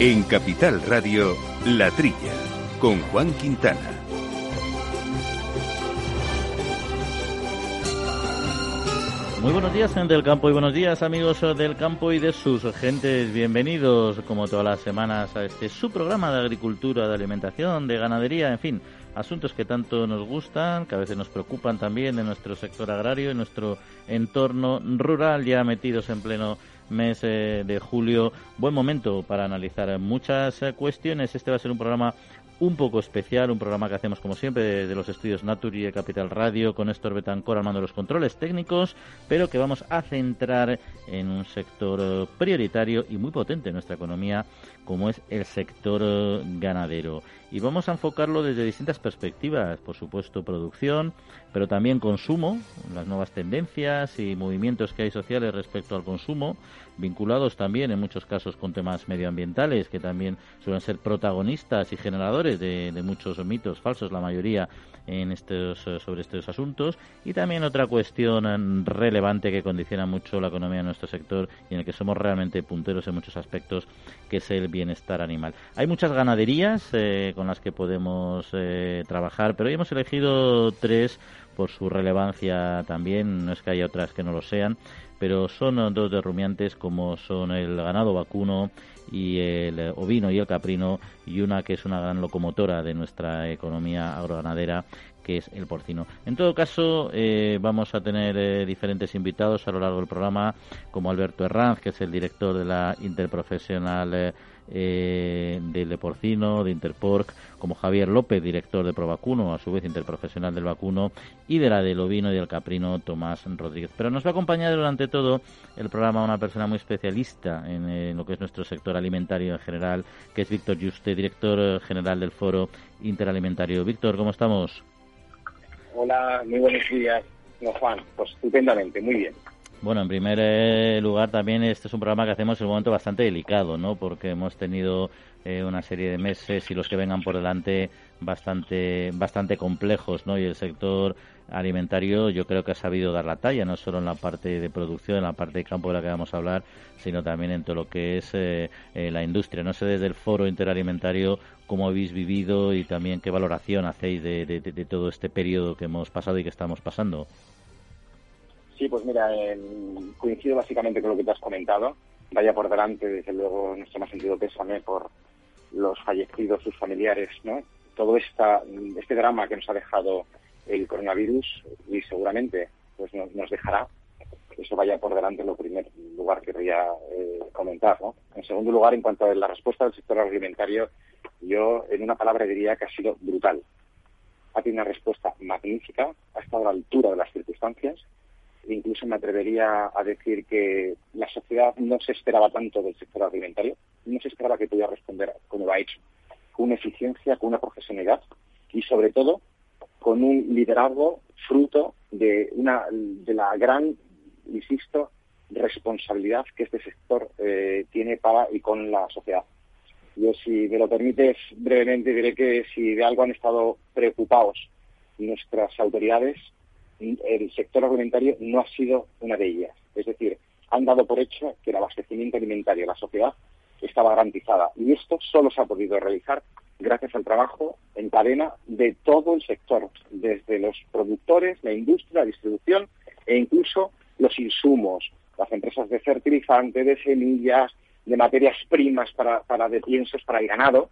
En Capital Radio, La Trilla, con Juan Quintana. Muy buenos días, gente del campo, y buenos días, amigos del campo y de sus gentes. Bienvenidos, como todas las semanas, a este su programa de agricultura, de alimentación, de ganadería, en fin, asuntos que tanto nos gustan, que a veces nos preocupan también en nuestro sector agrario, en nuestro entorno rural, ya metidos en pleno mes eh, de julio. Buen momento para analizar muchas eh, cuestiones. Este va a ser un programa un poco especial, un programa que hacemos como siempre de, los estudios Naturi de Capital Radio con Néstor Betancor al mando de los controles técnicos, pero que vamos a centrar en un sector eh, prioritario y muy potente en nuestra economía como es el sector eh, ganadero. Y vamos a enfocarlo desde distintas perspectivas, por supuesto producción, pero también consumo, las nuevas tendencias y movimientos que hay sociales respecto al consumo, vinculados también en muchos casos con temas medioambientales, que también suelen ser protagonistas y generadores de, muchos mitos falsos, la mayoría en estos, eh, sobre estos asuntos. Y también otra cuestión eh, relevante que condiciona mucho la economía de nuestro sector y en el que somos realmente punteros en muchos aspectos, que es el bienestar animal. Hay muchas ganaderías eh, con las que podemos trabajar, pero hemos elegido tres por su relevancia también, no es que haya otras que no lo sean, pero son dos de rumiantes como son el ganado vacuno y el ovino y el caprino y una que es una gran locomotora de nuestra economía agroganadera que es el porcino. En todo caso, eh, vamos a tener eh, diferentes invitados a lo largo del programa, como Alberto Herranz, que es el director de la Interprofesional eh, eh, del porcino, de Interporc, como Javier López, director de Provacuno, a su vez interprofesional del vacuno, y de la del ovino y del caprino, Tomás Rodríguez. Pero nos va a acompañar durante todo el programa una persona muy especialista en, lo que es nuestro sector alimentario en general, que es Víctor Juste, director general del Foro Interalimentario. Víctor, ¿cómo estamos? Hola, muy buenos días. No, Juan, pues estupendamente, muy bien. Bueno, en primer eh, lugar también este es un programa que hacemos en un momento bastante delicado, ¿no? Porque hemos tenido eh, una serie de meses y los que vengan por delante bastante bastante complejos, ¿no? Y el sector alimentario yo creo que ha sabido dar la talla, no solo en la parte de producción, en la parte de campo de la que vamos a hablar, sino también en todo lo que es eh, la industria. No sé desde el foro interalimentario cómo habéis vivido y también qué valoración hacéis de todo este periodo que hemos pasado y que estamos pasando. Sí, pues mira, coincido básicamente con lo que te has comentado. Vaya por delante, desde luego, nuestro más sentido pésame por los fallecidos, sus familiares, ¿no? Todo esta, este drama que nos ha dejado el coronavirus y seguramente pues nos, dejará. Eso vaya por delante lo primer lugar que querría eh, comentar, ¿no? En segundo lugar, en cuanto a la respuesta del sector alimentario, yo en una palabra diría que ha sido brutal. Ha tenido una respuesta magnífica, ha estado a la altura de las circunstancias incluso me atrevería a decir que la sociedad no se esperaba tanto del sector alimentario, no se esperaba que pudiera responder como lo ha hecho, con una eficiencia, con una profesionalidad y sobre todo con un liderazgo fruto de una de la gran, insisto, responsabilidad que este sector eh, tiene para y con la sociedad. Yo, si me lo permites brevemente, diré que si de algo han estado preocupados nuestras autoridades el sector alimentario no ha sido una de ellas. Es decir, han dado por hecho que el abastecimiento alimentario de la sociedad estaba garantizada. Y esto solo se ha podido realizar gracias al trabajo en cadena de todo el sector, desde los productores, la industria, la distribución e incluso los insumos, las empresas de fertilizante, de semillas, de materias primas para, para de piensos para el ganado,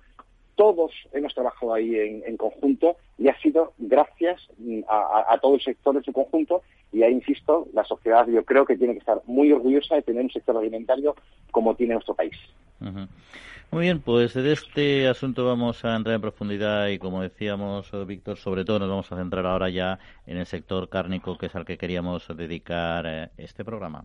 todos hemos trabajado ahí en, conjunto y ha sido gracias a, todo el sector en su conjunto y ahí insisto, la sociedad yo creo que tiene que estar muy orgullosa de tener un sector alimentario como tiene nuestro país. Muy bien, pues de este asunto vamos a entrar en profundidad y como decíamos, Víctor, sobre todo nos vamos a centrar ahora ya en el sector cárnico, que es al que queríamos dedicar eh, este programa.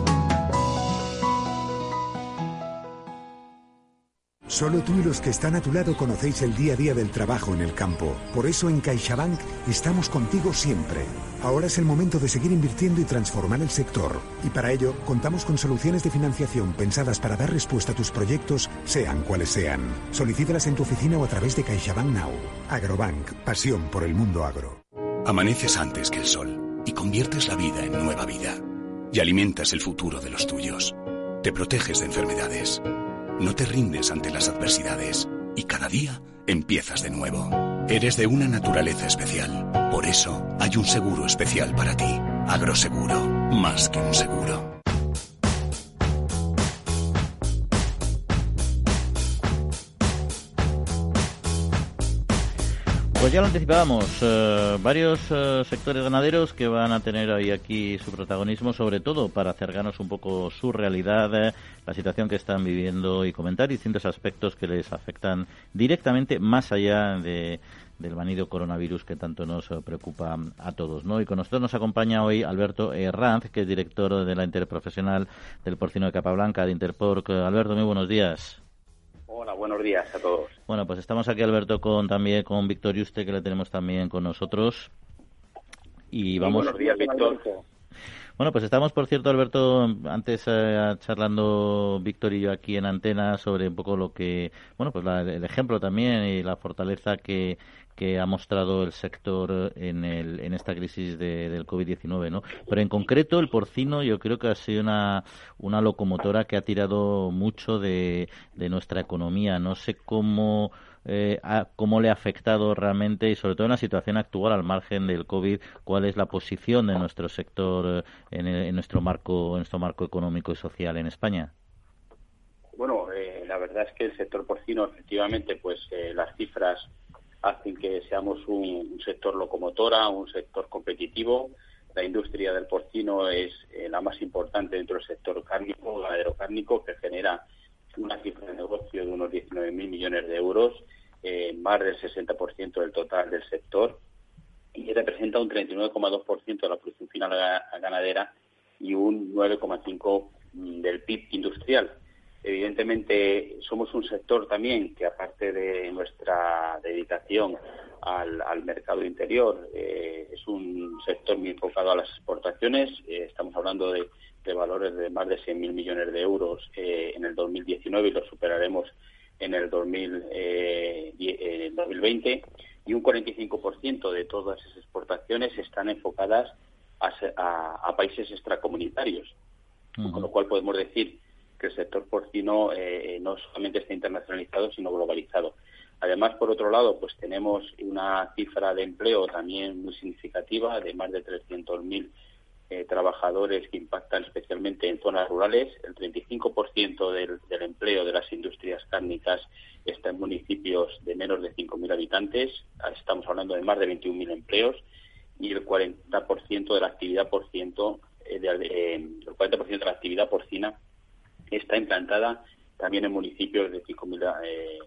Solo tú y los que están a tu lado conocéis el día a día del trabajo en el campo. Por eso en CaixaBank estamos contigo siempre. Ahora es el momento de seguir invirtiendo y transformar el sector. Y para ello contamos con soluciones de financiación pensadas para dar respuesta a tus proyectos, sean cuales sean. Solicítalas en tu oficina o a través de CaixaBank Now. Agrobank, pasión por el mundo agro. Amaneces antes que el sol y conviertes la vida en nueva vida. Y alimentas el futuro de los tuyos. Te proteges de enfermedades no te rindes ante las adversidades y cada día empiezas de nuevo. Eres de una naturaleza especial. Por eso hay un seguro especial para ti. Agroseguro, más que un seguro. Pues ya lo anticipábamos, eh, varios eh, sectores ganaderos que van a tener ahí aquí su protagonismo, sobre todo para acercarnos un poco su realidad, eh, la situación que están viviendo y comentar distintos aspectos que les afectan directamente más allá de, del vanido coronavirus que tanto nos preocupa a todos. ¿no? Y con nosotros nos acompaña hoy Alberto Herranz, que es director de la Interprofesional del Porcino de Capablanca, de Interporc. Alberto, muy buenos días. Hola, buenos días a todos. Bueno, pues estamos aquí, Alberto, con también con Víctor Yuste, que le tenemos también con nosotros. Y vamos. buenos días, Víctor. Bueno, pues estamos, por cierto, Alberto, antes eh, charlando Víctor y yo aquí en antena sobre un poco lo que, bueno, pues el ejemplo también y la fortaleza que, que ha mostrado el sector en, el, en esta crisis de, del COVID-19, ¿no? Pero en concreto el porcino yo creo que ha sido una, una locomotora que ha tirado mucho de, de nuestra economía. No sé cómo eh, cómo le ha afectado realmente y sobre todo en la situación actual al margen del COVID, cuál es la posición de nuestro sector eh, en, nuestro marco, en nuestro marco económico y social en España. Bueno, eh, la verdad es que el sector porcino, efectivamente, pues las cifras hacen que seamos un, sector locomotora, un sector competitivo. La industria del porcino es la más importante dentro del sector cárnico, ganadero cárnico, que genera una cifra de negocio de unos 19.000 millones de euros, eh, más del 60% del total del sector, y representa un 39,2% de la producción final ganadera y un 9,5% del PIB industrial. Evidentemente, somos un sector también que, aparte de nuestra dedicación al, mercado interior, eh, es un sector muy enfocado a las exportaciones. Eh, estamos hablando de de valores de más de 100.000 millones de euros eh, en el 2019 y lo superaremos en el 2000, eh, 2020 y un 45% de todas esas exportaciones están enfocadas a, países extracomunitarios, con lo cual podemos decir que el sector porcino eh, no solamente está internacionalizado, sino globalizado. Además, por otro lado, pues tenemos una cifra de empleo también muy significativa de más de 300.000 eh, trabajadores que impactan especialmente en zonas rurales. El 35% del, del, empleo de las industrias cárnicas está en municipios de menos de 5.000 habitantes. Estamos hablando de más de 21.000 empleos y el 40% de la actividad por ciento, eh, de, eh, el 40% de la actividad porcina está implantada también en municipios de 5.000 eh,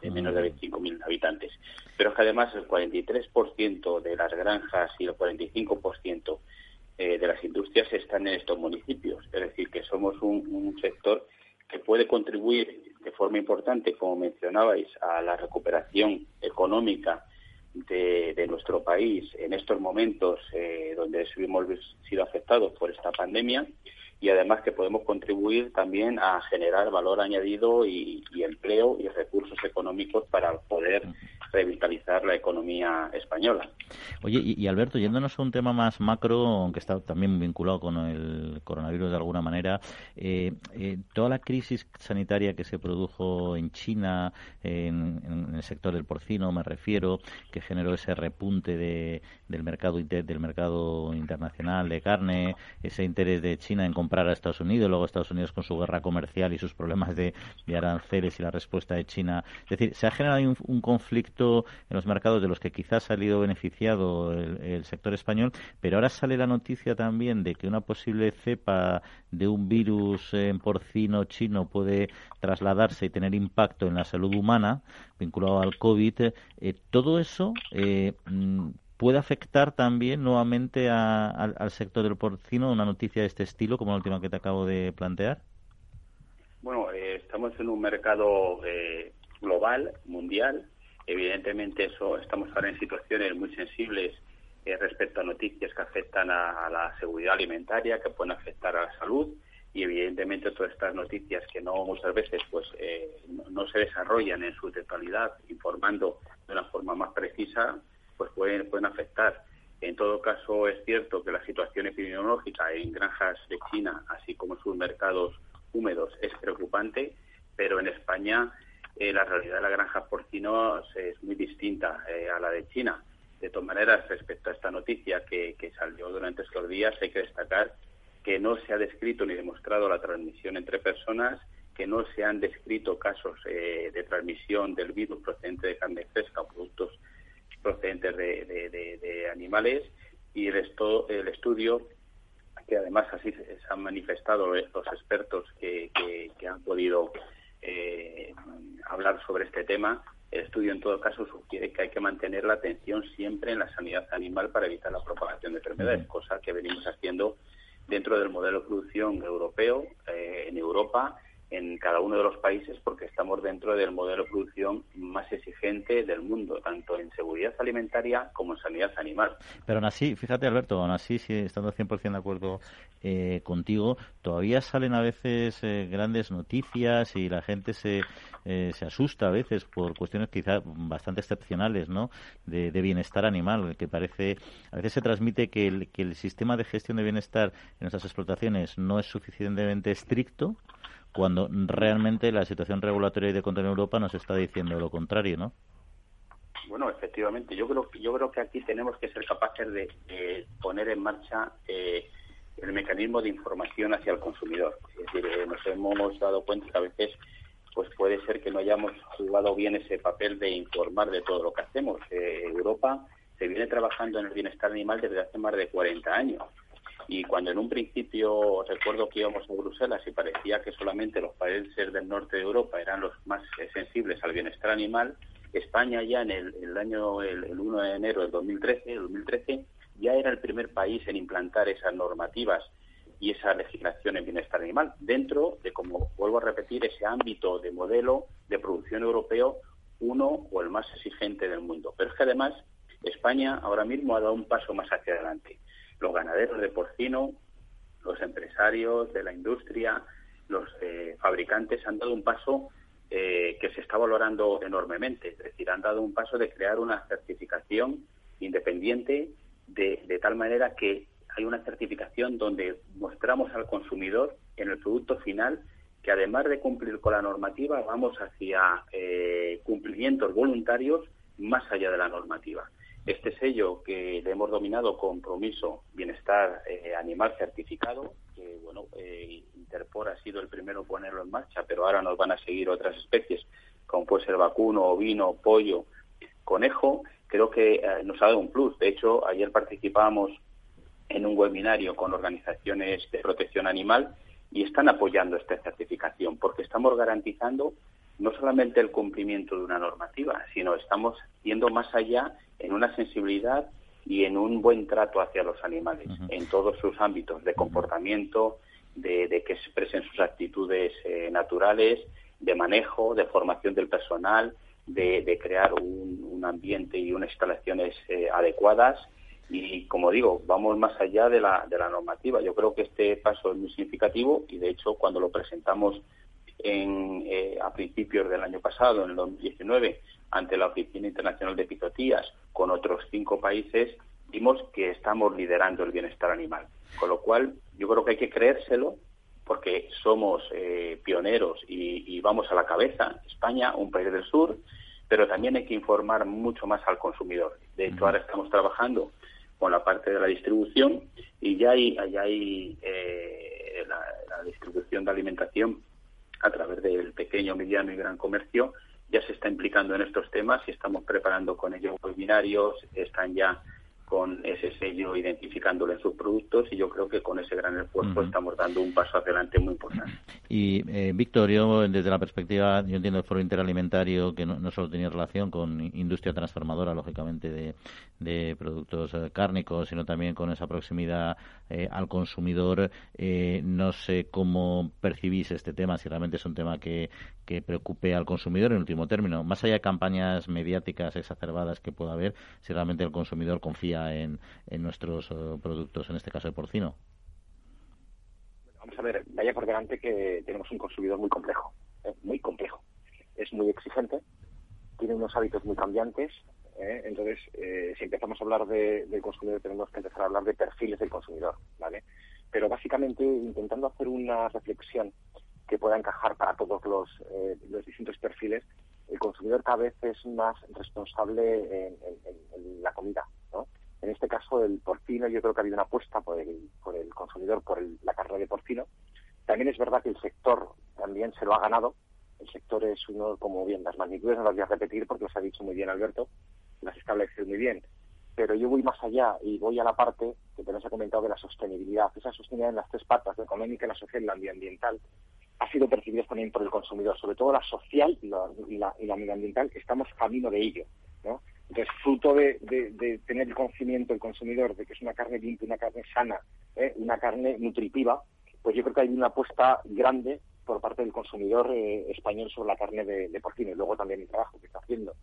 de menos de 25.000 habitantes. Pero es que además el 43% de las granjas y el 45% eh, de las industrias están en estos municipios. Es decir, que somos un, sector que puede contribuir de forma importante, como mencionabais, a la recuperación económica de, nuestro país en estos momentos eh, donde hemos sido afectados por esta pandemia y además que podemos contribuir también a generar valor añadido y, empleo y recursos económicos para poder revitalizar la economía española. Oye, y, Alberto, yéndonos a un tema más macro, aunque está también vinculado con el coronavirus de alguna manera, eh, eh, toda la crisis sanitaria que se produjo en China, en, el sector del porcino, me refiero, que generó ese repunte de, del mercado del mercado internacional de carne, ese interés de China en comprar a Estados Unidos, luego Estados Unidos con su guerra comercial y sus problemas de, aranceles y la respuesta de China. Es decir, se ha generado un, conflicto en los mercados de los que quizás ha salido beneficiado el, sector español, pero ahora sale la noticia también de que una posible cepa de un virus en porcino chino puede trasladarse y tener impacto en la salud humana vinculado al COVID. Eh, todo eso eh, mm, puede afectar también nuevamente al, sector del porcino una noticia de este estilo, como la última que te acabo de plantear? Bueno, eh, estamos en un mercado eh, global, mundial. Evidentemente, eso estamos ahora en situaciones muy sensibles eh, respecto a noticias que afectan a, la seguridad alimentaria, que pueden afectar a la salud y evidentemente todas estas noticias que no muchas veces pues eh, no, se desarrollan en su totalidad informando de una forma más precisa pues pueden pueden afectar. En todo caso es cierto que la situación epidemiológica en granjas de China así como en sus mercados húmedos es preocupante pero en España eh, la realidad de la granja porcino es muy distinta eh, a la de China. De todas maneras, respecto a esta noticia que, salió durante estos días, hay que destacar que no se ha descrito ni demostrado la transmisión entre personas, que no se han descrito casos eh, de transmisión del virus procedente de carne fresca o productos procedentes de, animales y el, el estudio que además así se han manifestado los expertos que, han podido eh, hablar sobre este tema el estudio, en todo caso, sugiere que hay que mantener la atención siempre en la sanidad animal para evitar la propagación de enfermedades, cosa que venimos haciendo dentro del modelo de producción europeo, eh, en Europa en cada uno de los países porque estamos dentro del modelo de producción más exigente del mundo, tanto en seguridad alimentaria como en sanidad animal. Pero aún así, fíjate Alberto, aún así, si estando 100% de acuerdo eh, contigo, todavía salen a veces eh, grandes noticias y la gente se, eh, se asusta a veces por cuestiones quizás bastante excepcionales, ¿no? De, de, bienestar animal, que parece, a veces se transmite que el, que el sistema de gestión de bienestar en nuestras explotaciones no es suficientemente estricto cuando realmente la situación regulatoria y de control en Europa nos está diciendo lo contrario, ¿no? Bueno, efectivamente, yo creo yo creo que aquí tenemos que ser capaces de, poner en marcha eh, el mecanismo de información hacia el consumidor. Es decir, eh, nos hemos dado cuenta que a veces pues puede ser que no hayamos jugado bien ese papel de informar de todo lo que hacemos. Eh, Europa se viene trabajando en el bienestar animal desde hace más de 40 años. Y cuando en un principio recuerdo que íbamos a Bruselas y parecía que solamente los países del norte de Europa eran los más sensibles al bienestar animal, España ya en el, año el, 1 de enero del 2013, 2013 ya era el primer país en implantar esas normativas y esa legislación en bienestar animal dentro de, como vuelvo a repetir, ese ámbito de modelo de producción europeo uno o el más exigente del mundo. Pero es que además España ahora mismo ha dado un paso más hacia adelante los ganaderos de porcino, los empresarios de la industria, los eh, fabricantes han dado un paso eh, que se está valorando enormemente. Es decir, han dado un paso de crear una certificación independiente de, de tal manera que hay una certificación donde mostramos al consumidor en el producto final que además de cumplir con la normativa, vamos hacia eh, cumplimientos voluntarios más allá de la normativa. Este sello que le hemos dominado compromiso bienestar eh, animal certificado, que bueno, eh, Interpor ha sido el primero en ponerlo en marcha, pero ahora nos van a seguir otras especies, como puede ser vacuno, ovino, pollo, conejo, creo que eh, nos ha dado un plus. De hecho, ayer participábamos en un webinario con organizaciones de protección animal y están apoyando esta certificación porque estamos garantizando no solamente el cumplimiento de una normativa, sino estamos yendo más allá en una sensibilidad y en un buen trato hacia los animales, en todos sus ámbitos de comportamiento, de, que expresen sus actitudes eh, naturales, de manejo, de formación del personal, de, crear un, ambiente y unas instalaciones eh, adecuadas. Y como digo, vamos más allá de la, de la normativa. Yo creo que este paso es muy significativo y, de hecho, cuando lo presentamos en, eh, a principios del año pasado, en el 2019, ante la Oficina Internacional de Pizotías, con otros cinco países, vimos que estamos liderando el bienestar animal. Con lo cual, yo creo que hay que creérselo porque somos eh, pioneros y, vamos a la cabeza. España, un país del sur, pero también hay que informar mucho más al consumidor. De hecho, ahora estamos trabajando con la parte de la distribución y ya hay, hay eh, la distribución de alimentación a través del pequeño, mediano y gran comercio ya se está implicando en estos temas y estamos preparando con ellos webinarios, están ya con ese sello identificándolo en sus productos y yo creo que con ese gran esfuerzo estamos dando un paso adelante muy importante. Y eh, Víctor, yo desde la perspectiva, yo entiendo el foro interalimentario que no, solo tenía relación con industria transformadora, lógicamente, de, productos eh, cárnicos, sino también con esa proximidad eh, al consumidor. no sé cómo percibís este tema, si realmente es un tema que, que preocupe al consumidor en último término, más allá de campañas mediáticas exacerbadas que pueda haber, si realmente el consumidor confía en, nuestros eh, productos, en este caso de porcino? Vamos a ver, vaya por delante que tenemos un consumidor muy complejo, eh, muy complejo. Es muy exigente, tiene unos hábitos muy cambiantes. Eh, entonces, si empezamos a hablar de, del consumidor, tenemos que empezar a hablar de perfiles del consumidor, ¿vale? Pero básicamente intentando hacer una reflexión que pueda encajar para todos los, los distintos perfiles, el consumidor cada vez es más responsable en la comida. En este caso, el porcino, yo creo que ha habido una apuesta por el, por el consumidor por la carne de porcino. También es verdad que el sector también se lo ha ganado. El sector es uno, como bien, las magnitudes no las voy a repetir porque los ha dicho muy bien Alberto, las establece muy bien. Pero yo voy más allá y voy a la parte que te nos ha comentado de la sostenibilidad. Esa sostenibilidad en las tres patas, la económica, la social y la ambiental, ha sido percibida también por el consumidor, sobre todo la social y la, y la, y la medioambiental, estamos camino de ello. ¿no? Entonces, fruto de, tener el conocimiento del consumidor de que es una carne limpia, una carne sana, ¿eh? una carne nutritiva, pues yo creo que hay una apuesta grande por parte del consumidor eh, español sobre la carne de, porcino y luego también el trabajo que está haciendo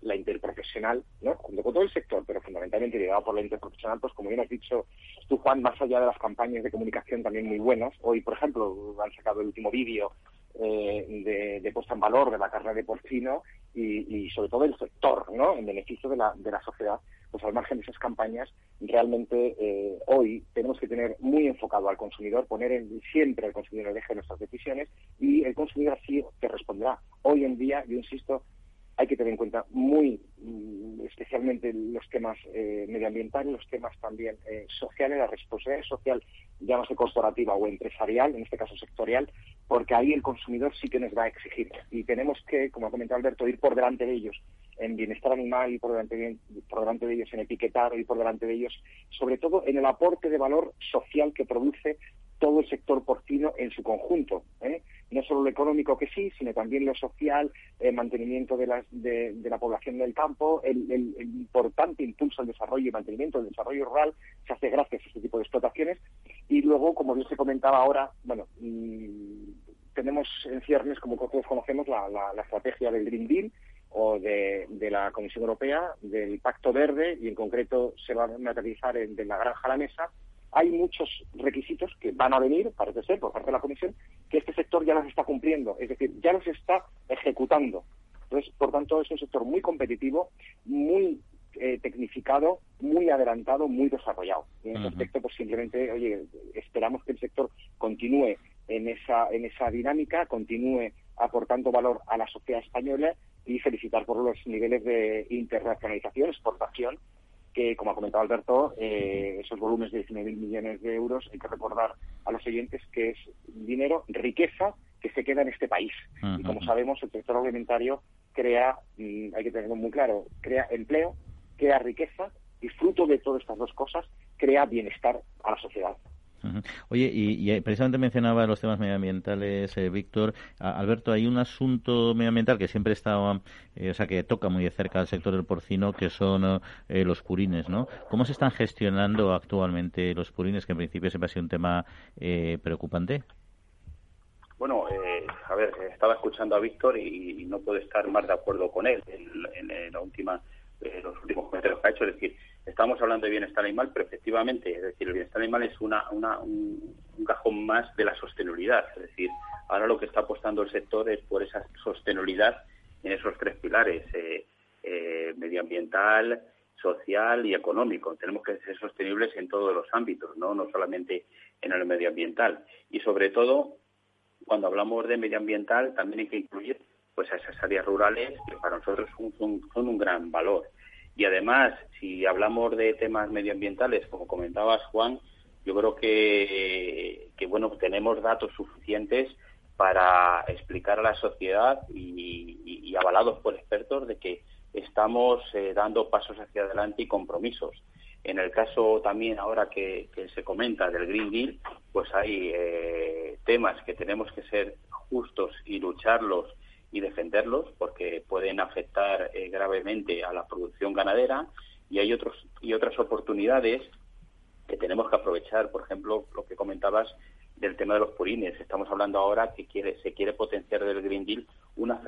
la interprofesional, ¿no? junto con todo el sector, pero fundamentalmente llegado por la interprofesional, pues como bien has dicho tú, Juan, más allá de las campañas de comunicación también muy buenas, hoy, por ejemplo, han sacado el último vídeo eh, de, puesta en valor de la carne de porcino y, sobre todo el sector, ¿no? En beneficio de la, de la sociedad, pues al margen de esas campañas, realmente eh, hoy tenemos que tener muy enfocado al consumidor, poner siempre al consumidor el eje de nuestras decisiones y el consumidor así te responderá. Hoy en día, yo insisto, hay que tener en cuenta muy los temas eh, medioambientales, los temas también eh, sociales, la responsabilidad social, llámase corporativa o empresarial, en este caso sectorial, porque ahí el consumidor sí que nos va a exigir. Y tenemos que, como ha comentado Alberto, ir por delante de ellos en bienestar animal y por delante de, por delante de ellos en etiquetar y por delante de ellos, sobre todo en el aporte de valor social que produce todo el sector porcino en su conjunto. ¿eh? No solo lo económico que sí, sino también lo social, el mantenimiento de, la población del campo, el, importante impulso al desarrollo y mantenimiento del desarrollo rural se hace gracias a este tipo de explotaciones. Y luego, como bien se comentaba ahora, bueno, mm, tenemos en ciernes, como todos conocemos, la, estrategia del Green Deal o de, la Comisión Europea, del Pacto Verde, y en concreto se va a materializar en, de la granja a la mesa, hay muchos requisitos que van a venir, parece ser, por parte de la Comisión, que este sector ya los está cumpliendo, es decir, ya los está ejecutando. Entonces, por tanto, es un sector muy competitivo, muy eh, tecnificado, muy adelantado, muy desarrollado. Y en ese aspecto, pues simplemente, oye, esperamos que el sector continúe en esa, en esa dinámica, continúe aportando valor a la sociedad española y felicitar por los niveles de internacionalización, exportación que, como ha comentado Alberto, eh, esos volúmenes de 19.000 millones de euros, hay que recordar a los oyentes que es dinero, riqueza que se queda en este país. Y como sabemos, el sector alimentario crea, mm, hay que tenerlo muy claro, crea empleo, crea riqueza y fruto de todas estas dos cosas crea bienestar a la sociedad. Oye, y, precisamente mencionaba los temas medioambientales, eh, Víctor. Alberto, hay un asunto medioambiental que siempre está, eh, o sea, que toca muy de cerca al sector del porcino, que son eh, los purines, ¿no? ¿Cómo se están gestionando actualmente los purines, que en principio siempre ha sido un tema preocupante? Bueno, a ver, estaba escuchando a Víctor y, no puedo estar más de acuerdo con él en, en la última, los últimos comentarios que ha hecho. Es decir, estamos hablando de bienestar animal, pero efectivamente, es decir, el bienestar animal es una, un, cajón más de la sostenibilidad. Es decir, ahora lo que está apostando el sector es por esa sostenibilidad en esos tres pilares, eh, eh, medioambiental, social y económico. Tenemos que ser sostenibles en todos los ámbitos, no, no solamente en el medioambiental. Y sobre todo, cuando hablamos de medioambiental, también hay que incluir pues a esas áreas rurales que para nosotros son un gran valor. Y además, si hablamos de temas medioambientales, como comentabas, Juan, yo creo que, que bueno, tenemos datos suficientes para explicar a la sociedad y, avalados por expertos de que estamos eh, dando pasos hacia adelante y compromisos. En el caso también ahora que, se comenta del Green Deal, pues hay eh, temas que tenemos que ser justos y lucharlos y defenderlos porque pueden afectar eh, gravemente a la producción ganadera y hay otros y otras oportunidades que tenemos que aprovechar. Por ejemplo, lo que comentabas del tema de los purines. Estamos hablando ahora que quiere, se quiere potenciar del Green Deal una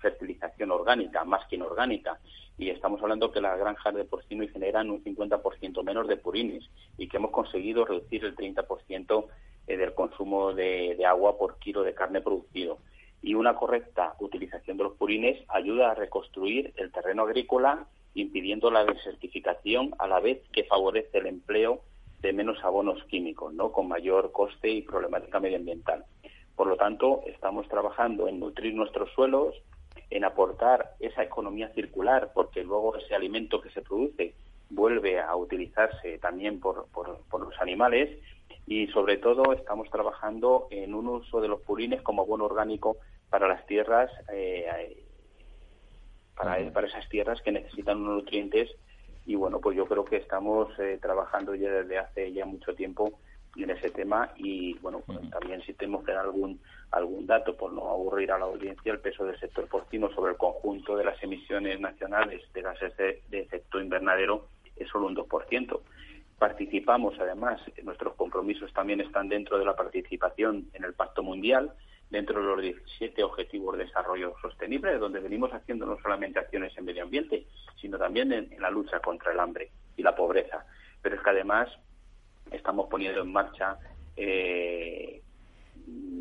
fertilización orgánica, más que inorgánica. Y estamos hablando que las granjas de porcino generan un 50% menos de purines y que hemos conseguido reducir el 30% eh, del consumo de, de agua por kilo de carne producido. Y una correcta utilización de los purines ayuda a reconstruir el terreno agrícola impidiendo la desertificación a la vez que favorece el empleo de menos abonos químicos, ¿no? con mayor coste y problemática medioambiental. Por lo tanto, estamos trabajando en nutrir nuestros suelos, en aportar esa economía circular, porque luego ese alimento que se produce vuelve a utilizarse también por, por, los animales y sobre todo estamos trabajando en un uso de los purines como abono orgánico para las tierras, eh, para, para esas tierras que necesitan unos nutrientes y bueno, pues yo creo que estamos eh, trabajando ya desde hace ya mucho tiempo en ese tema y bueno, pues también si tenemos que dar algún algún dato por no aburrir a la audiencia, el peso del sector porcino sobre el conjunto de las emisiones nacionales de gases de, efecto invernadero es solo un 2%. Participamos además, nuestros compromisos también están dentro de la participación en el Pacto Mundial, dentro de los 17 Objetivos de Desarrollo Sostenible, donde venimos haciendo no solamente acciones en medio ambiente, sino también en, la lucha contra el hambre y la pobreza. Pero es que además estamos poniendo en marcha eh,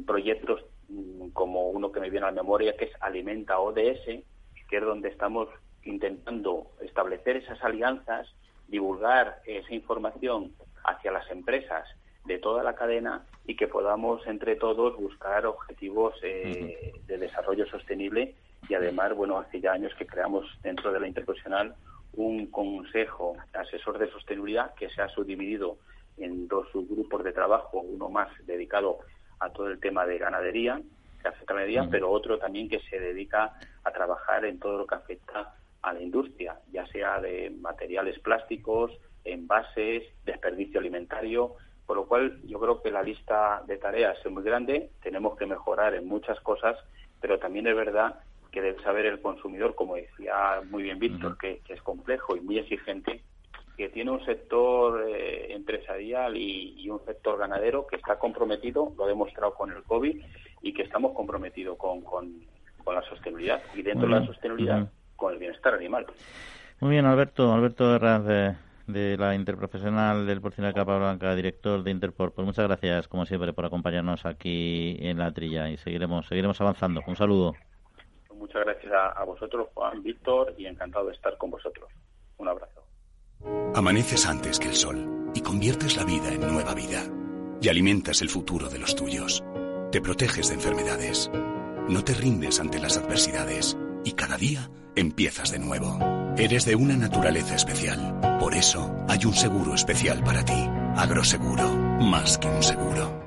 proyectos mm, como uno que me viene a la memoria, que es Alimenta ODS, que es donde estamos intentando establecer esas alianzas, divulgar esa información hacia las empresas de toda la cadena y que podamos entre todos buscar objetivos eh, de desarrollo sostenible y además, bueno, hace ya años que creamos dentro de la interprofesional un consejo asesor de sostenibilidad que se ha subdividido en dos subgrupos de trabajo, uno más dedicado a todo el tema de ganadería, que afecta a ganadería, pero otro también que se dedica a trabajar en todo lo que afecta a la industria, ya sea de materiales plásticos, envases, desperdicio alimentario, por lo cual yo creo que la lista de tareas es muy grande, tenemos que mejorar en muchas cosas, pero también es verdad que debe saber el consumidor, como decía muy bien Víctor, que, es complejo y muy exigente, que tiene un sector eh, empresarial y, un sector ganadero que está comprometido, lo ha demostrado con el COVID, y que estamos comprometidos con, con, la sostenibilidad. Y dentro de la sostenibilidad con el bienestar animal. Muy bien, Alberto. Alberto Herraz, de de la Interprofesional del Porcino de Capa Blanca, director de Interpor. Pues muchas gracias, como siempre, por acompañarnos aquí en la trilla y seguiremos, seguiremos avanzando. Un saludo. Muchas gracias a, vosotros, Juan, Víctor, y encantado de estar con vosotros. Un abrazo. Amaneces antes que el sol y conviertes la vida en nueva vida. Y alimentas el futuro de los tuyos. Te proteges de enfermedades. No te rindes ante las adversidades. Y cada día empiezas de nuevo. Eres de una naturaleza especial. Por eso hay un seguro especial para ti. Agroseguro, más que un seguro.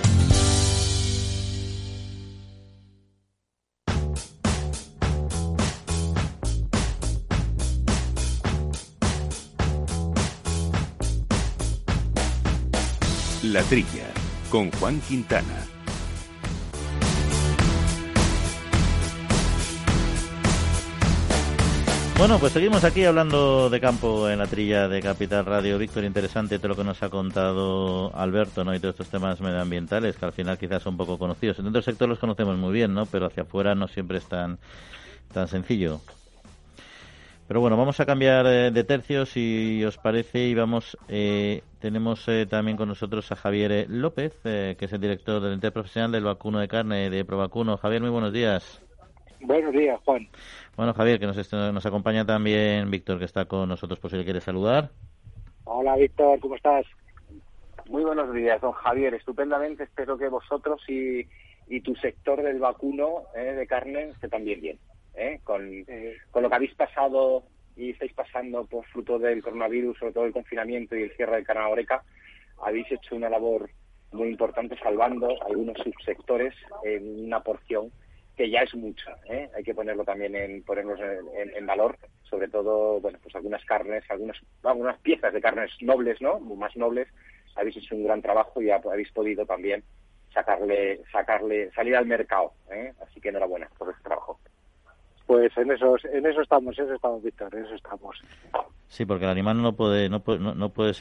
La Trilla, con Juan Quintana. Bueno, pues seguimos aquí hablando de campo en la trilla de Capital Radio. Víctor, interesante todo lo que nos ha contado Alberto, ¿no? Y todos estos temas medioambientales que al final quizás son poco conocidos. Dentro del sector los conocemos muy bien, ¿no? Pero hacia afuera no siempre es tan, tan sencillo. Pero bueno, vamos a cambiar eh, de tercio si os parece y vamos, eh, tenemos eh, también con nosotros a Javier López, que es el director del ente profesional del vacuno de carne de Provacuno. Javier, muy buenos días. Buenos días, Juan. Bueno, Javier, que nos, nos acompaña también Víctor, que está con nosotros, por si le quiere saludar. Hola, Víctor, ¿cómo estás? Muy buenos días, don Javier. Estupendamente. Espero que vosotros y, y tu sector del vacuno eh, de carne esté también bien. Eh, con, con lo que habéis pasado y estáis pasando por fruto del coronavirus, sobre todo el confinamiento y el cierre del canal Oreca, habéis hecho una labor muy importante salvando algunos subsectores en una porción que ya es mucha. ¿eh? Hay que ponerlo también en ponernos en, valor, sobre todo, bueno, pues algunas carnes, algunas, algunas piezas de carnes nobles, ¿no? Más nobles. Habéis hecho un gran trabajo y habéis podido también sacarle, sacarle, salir al mercado. ¿eh? Así que enhorabuena por ese trabajo. Pues en eso, en eso estamos, en eso estamos, Víctor, en eso estamos. Sí, porque el animal no puede, no puede, no, puedes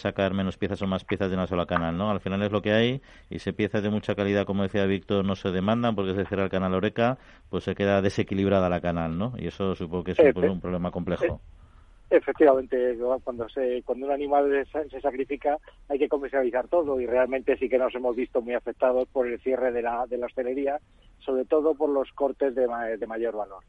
sacar menos piezas o más piezas de una sola canal, ¿no? Al final es lo que hay y si piezas de mucha calidad, como decía Víctor, no se demandan porque se cierra el canal Oreca, pues se queda desequilibrada la canal, ¿no? Y eso supongo que es un, problema complejo. Efectivamente, cuando se, cuando un animal se sacrifica hay que comercializar todo y realmente sí que nos hemos visto muy afectados por el cierre de la, de la hostelería, sobre todo por los cortes de, de mayor valor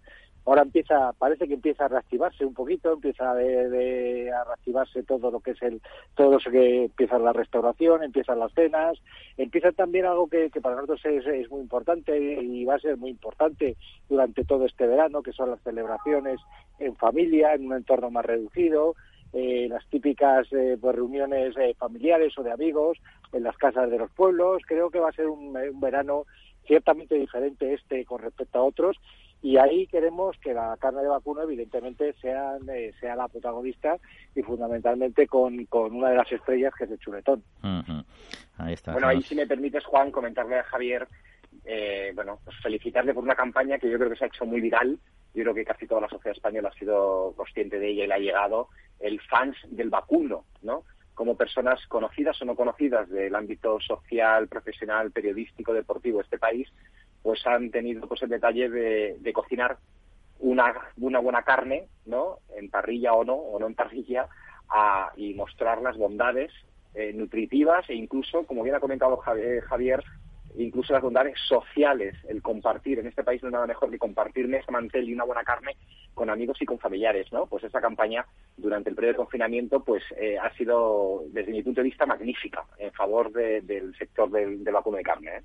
ahora empieza, parece que empieza a reactivarse un poquito, empieza de, a reactivarse todo lo que es el, todo lo que empieza la restauración, empiezan las cenas, empieza también algo que, para nosotros es, muy importante y va a ser muy importante durante todo este verano, que son las celebraciones en familia, en un entorno más reducido, eh, las típicas eh, pues, reuniones eh, familiares o de amigos en las casas de los pueblos. Creo que va a ser un verano ciertamente diferente este con respecto a otros y ahí queremos que la carne de vacuno evidentemente sea, eh, sea la protagonista y fundamentalmente con, con, una de las estrellas que es el chuletón. Ahí está. Bueno, ahí si me permites, Juan, comentarle a Javier, eh, bueno, pues felicitarle por una campaña que yo creo que se ha hecho muy viral. Yo creo que casi toda la sociedad española ha sido consciente de ella y le ha llegado el fans del vacuno, ¿no? Como personas conocidas o no conocidas del ámbito social, profesional, periodístico, deportivo de este país, pues han tenido pues el detalle de, cocinar una, una buena carne, ¿no? En parrilla o no, o no en parrilla, y mostrar las bondades eh, nutritivas e incluso, como bien ha comentado Javier, incluso las bondades sociales, el compartir. En este país no hay nada mejor que compartir mesa, mantel y una buena carne con amigos y con familiares, ¿no? Pues esa campaña durante el periodo de confinamiento, pues eh, ha sido, desde mi punto de vista, magnífica en favor del sector del, vacuno de carne. ¿eh?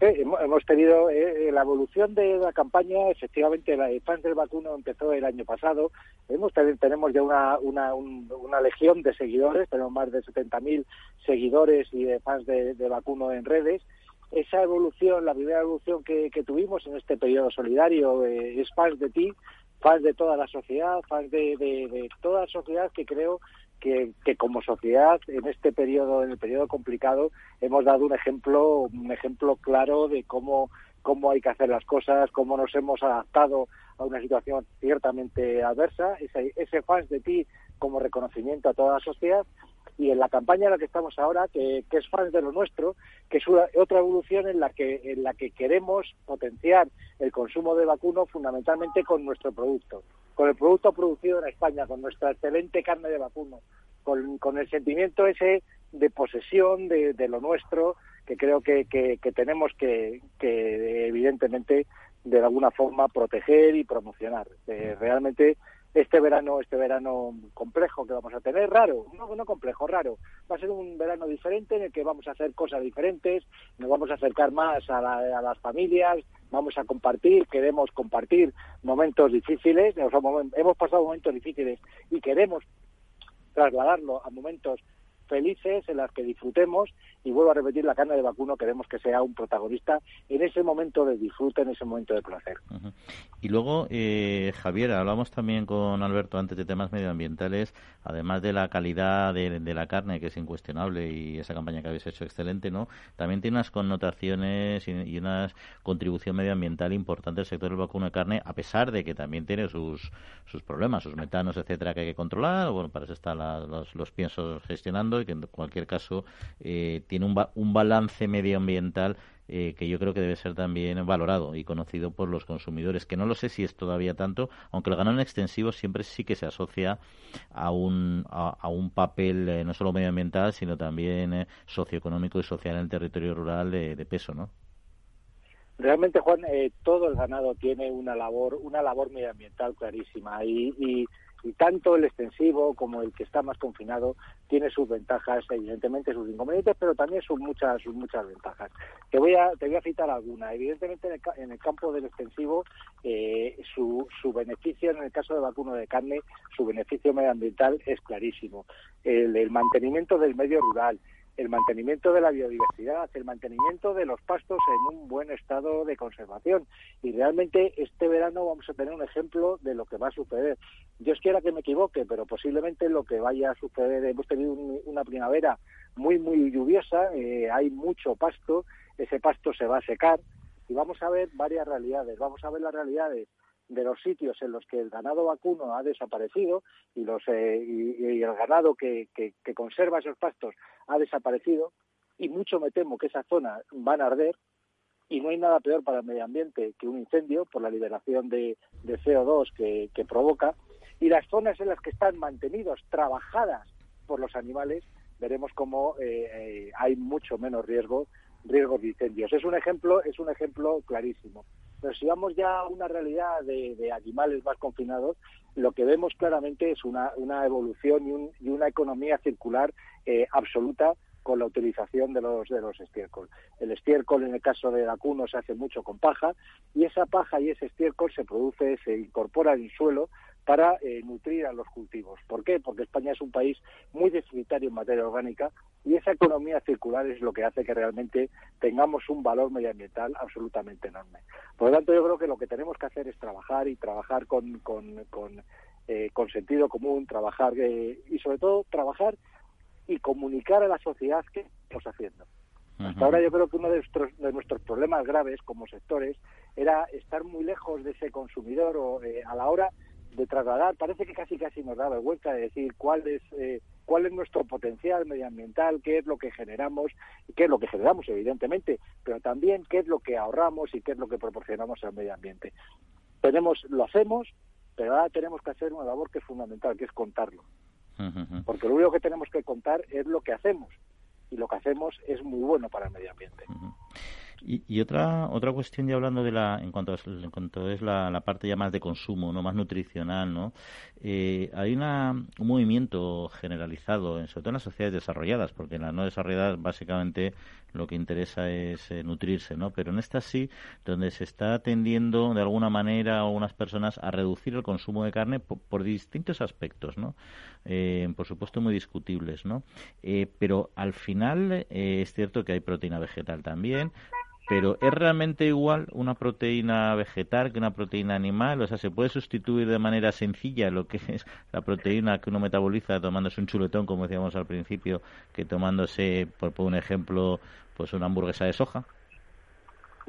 hemos tenido eh, la evolución de la campaña, efectivamente, la fans del vacuno empezó el año pasado. Hemos, tenemos ya una, una, una legión de seguidores, tenemos más de 70.000 seguidores y de fans de, vacuno en redes. Esa evolución, la primera evolución que, tuvimos en este periodo solidario, eh, es fans de ti, fans de toda la sociedad, fans de, toda la sociedad que creo que, como sociedad en este periodo, en el periodo complicado, hemos dado un ejemplo, un ejemplo claro de cómo, cómo hay que hacer las cosas, cómo nos hemos adaptado a una situación ciertamente adversa, ese, ese fans de ti como reconocimiento a toda la sociedad y en la campaña en la que estamos ahora, que, es fans de lo nuestro, que es otra evolución en la que en la que queremos potenciar el consumo de vacuno fundamentalmente con nuestro producto, con el producto producido en España, con nuestra excelente carne de vacuno, con, con el sentimiento ese de posesión de, de lo nuestro que creo que, que, tenemos que, que evidentemente de alguna forma proteger y promocionar. Eh, realmente este verano, este verano complejo que vamos a tener, raro, no, no complejo, raro. Va a ser un verano diferente en el que vamos a hacer cosas diferentes, nos vamos a acercar más a, las familias, vamos a compartir, queremos compartir momentos difíciles, hemos pasado momentos difíciles y queremos trasladarlo a momentos felices, en las que disfrutemos y vuelvo a repetir, la carne de vacuno queremos que sea un protagonista en ese momento de disfrute, en ese momento de placer. Y luego, eh, Javier, hablamos también con Alberto antes de temas medioambientales, además de la calidad de, la carne, que es incuestionable y esa campaña que habéis hecho excelente, ¿no? También tiene unas connotaciones y, una contribución medioambiental importante el sector del vacuno de carne, a pesar de que también tiene sus, sus problemas, sus metanos, etcétera, que hay que controlar. Bueno, para eso están los, los piensos gestionando y que en cualquier caso eh, tiene un, un balance medioambiental eh, que yo creo que debe ser también valorado y conocido por los consumidores, que no lo sé si es todavía tanto, aunque el ganado extensivo siempre sí que se asocia a un, a, un papel eh, no solo medioambiental, sino también socioeconómico y social en el territorio rural de, peso, ¿no? Realmente, Juan, todo el ganado tiene una labor, una labor medioambiental clarísima y, y y tanto el extensivo como el que está más confinado tiene sus ventajas, evidentemente sus inconvenientes, pero también sus muchas sus muchas ventajas. Te voy a te voy a citar alguna. Evidentemente en el, campo del extensivo eh, su, su beneficio en el caso de vacuno de carne, su beneficio medioambiental es clarísimo. el mantenimiento del medio rural, el mantenimiento de la biodiversidad, el mantenimiento de los pastos en un buen estado de conservación. Y realmente este verano vamos a tener un ejemplo de lo que va a suceder. Dios quiera que me equivoque, pero posiblemente lo que vaya a suceder, hemos tenido una primavera muy, muy lluviosa, eh, hay mucho pasto, ese pasto se va a secar y vamos a ver varias realidades. Vamos a ver las realidades de los sitios en los que el ganado vacuno ha desaparecido y, los, eh, y, el ganado que, que, conserva esos pastos ha desaparecido y mucho me temo que esas zonas van a arder y no hay nada peor para el medio ambiente que un incendio por la liberación de, de CO2 que, que, provoca y las zonas en las que están mantenidos, trabajadas por los animales, veremos cómo eh, eh, hay mucho menos riesgo riesgos de incendios. Es un ejemplo, es un ejemplo clarísimo. Pero si vamos ya a una realidad de, animales más confinados, lo que vemos claramente es una, una evolución y, una economía circular eh, absoluta con la utilización de los de los estiércol. El estiércol en el caso de vacuno se hace mucho con paja y esa paja y ese estiércol se produce, se incorpora el suelo para eh, nutrir a los cultivos. ¿Por qué? Porque España es un país muy deficitario en materia orgánica y esa economía circular es lo que hace que realmente tengamos un valor medioambiental absolutamente enorme. Por lo tanto, yo creo que lo que tenemos que hacer es trabajar y trabajar con, con, con, eh, sentido común, trabajar eh, y sobre todo trabajar y comunicar a la sociedad qué estamos haciendo. Hasta ahora yo creo que uno de nuestros, de nuestros problemas graves como sectores era estar muy lejos de ese consumidor o a la hora de trasladar, parece que casi casi nos da vergüenza de decir cuál es eh, cuál es nuestro potencial medioambiental, qué es lo que generamos, qué es lo que generamos evidentemente, pero también qué es lo que ahorramos y qué es lo que proporcionamos al medio ambiente. Tenemos, lo hacemos, pero ahora tenemos que hacer una labor que es fundamental, que es contarlo. Porque lo único que tenemos que contar es lo que hacemos y lo que hacemos es muy bueno para el medio ambiente. Y, otra otra cuestión ya hablando de la en cuanto a, en es la, la, parte ya más de consumo no más nutricional no eh, hay una, un movimiento generalizado sobre todo en las sociedades desarrolladas porque en las no desarrolladas básicamente lo que interesa es eh, nutrirse no pero en estas sí donde se está atendiendo de alguna manera a unas personas a reducir el consumo de carne por, distintos aspectos no eh, por supuesto muy discutibles no pero al final es cierto que hay proteína vegetal también pero ¿es realmente igual una proteína vegetal que una proteína animal? O sea, ¿se puede sustituir de manera sencilla lo que es la proteína que uno metaboliza tomándose un chuletón, como decíamos al principio, que tomándose, por, un ejemplo, pues una hamburguesa de soja?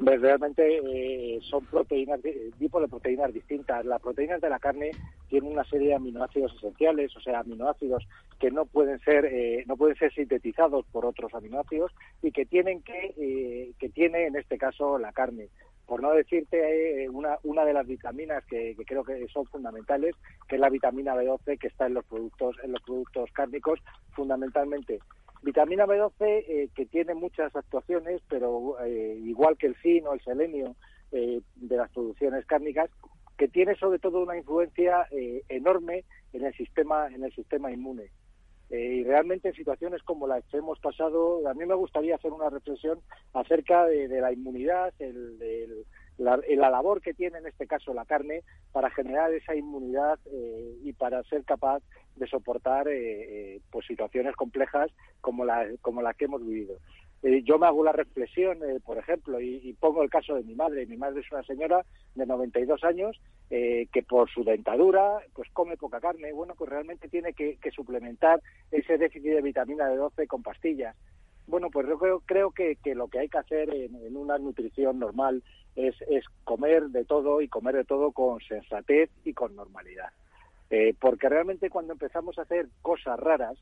Realmente eh, son proteínas, tipos de proteínas distintas. Las proteínas de la carne tienen una serie de aminoácidos esenciales, o sea, aminoácidos que no pueden ser eh, no pueden ser sintetizados por otros aminoácidos y que tienen que eh, que tiene en este caso la carne. Por no decirte una una de las vitaminas que, que, creo que son fundamentales, que es la vitamina B12 que está en los productos en los productos cárnicos, fundamentalmente Vitamina B12 eh, que tiene muchas actuaciones, pero eh, igual que el zinc o el selenio eh, de las producciones cárnicas, que tiene sobre todo una influencia enorme en el sistema en el sistema inmune. y realmente en situaciones como las que hemos pasado, a mí me gustaría hacer una reflexión acerca de, la inmunidad, el, la, la, labor que tiene en este caso la carne para generar esa inmunidad eh, y para ser capaz de soportar eh, eh, pues situaciones complejas como la, como que hemos vivido. yo me hago la reflexión, por ejemplo, y, pongo el caso de mi madre. Mi madre es una señora de 92 años que por su dentadura pues come poca carne. Bueno, pues realmente tiene que, suplementar ese déficit de vitamina B12 con pastillas. Bueno, pues yo creo, creo que, que, lo que hay que hacer en una nutrición normal es, es comer de todo y comer de todo con sensatez y con normalidad. Eh, porque realmente cuando empezamos a hacer cosas raras,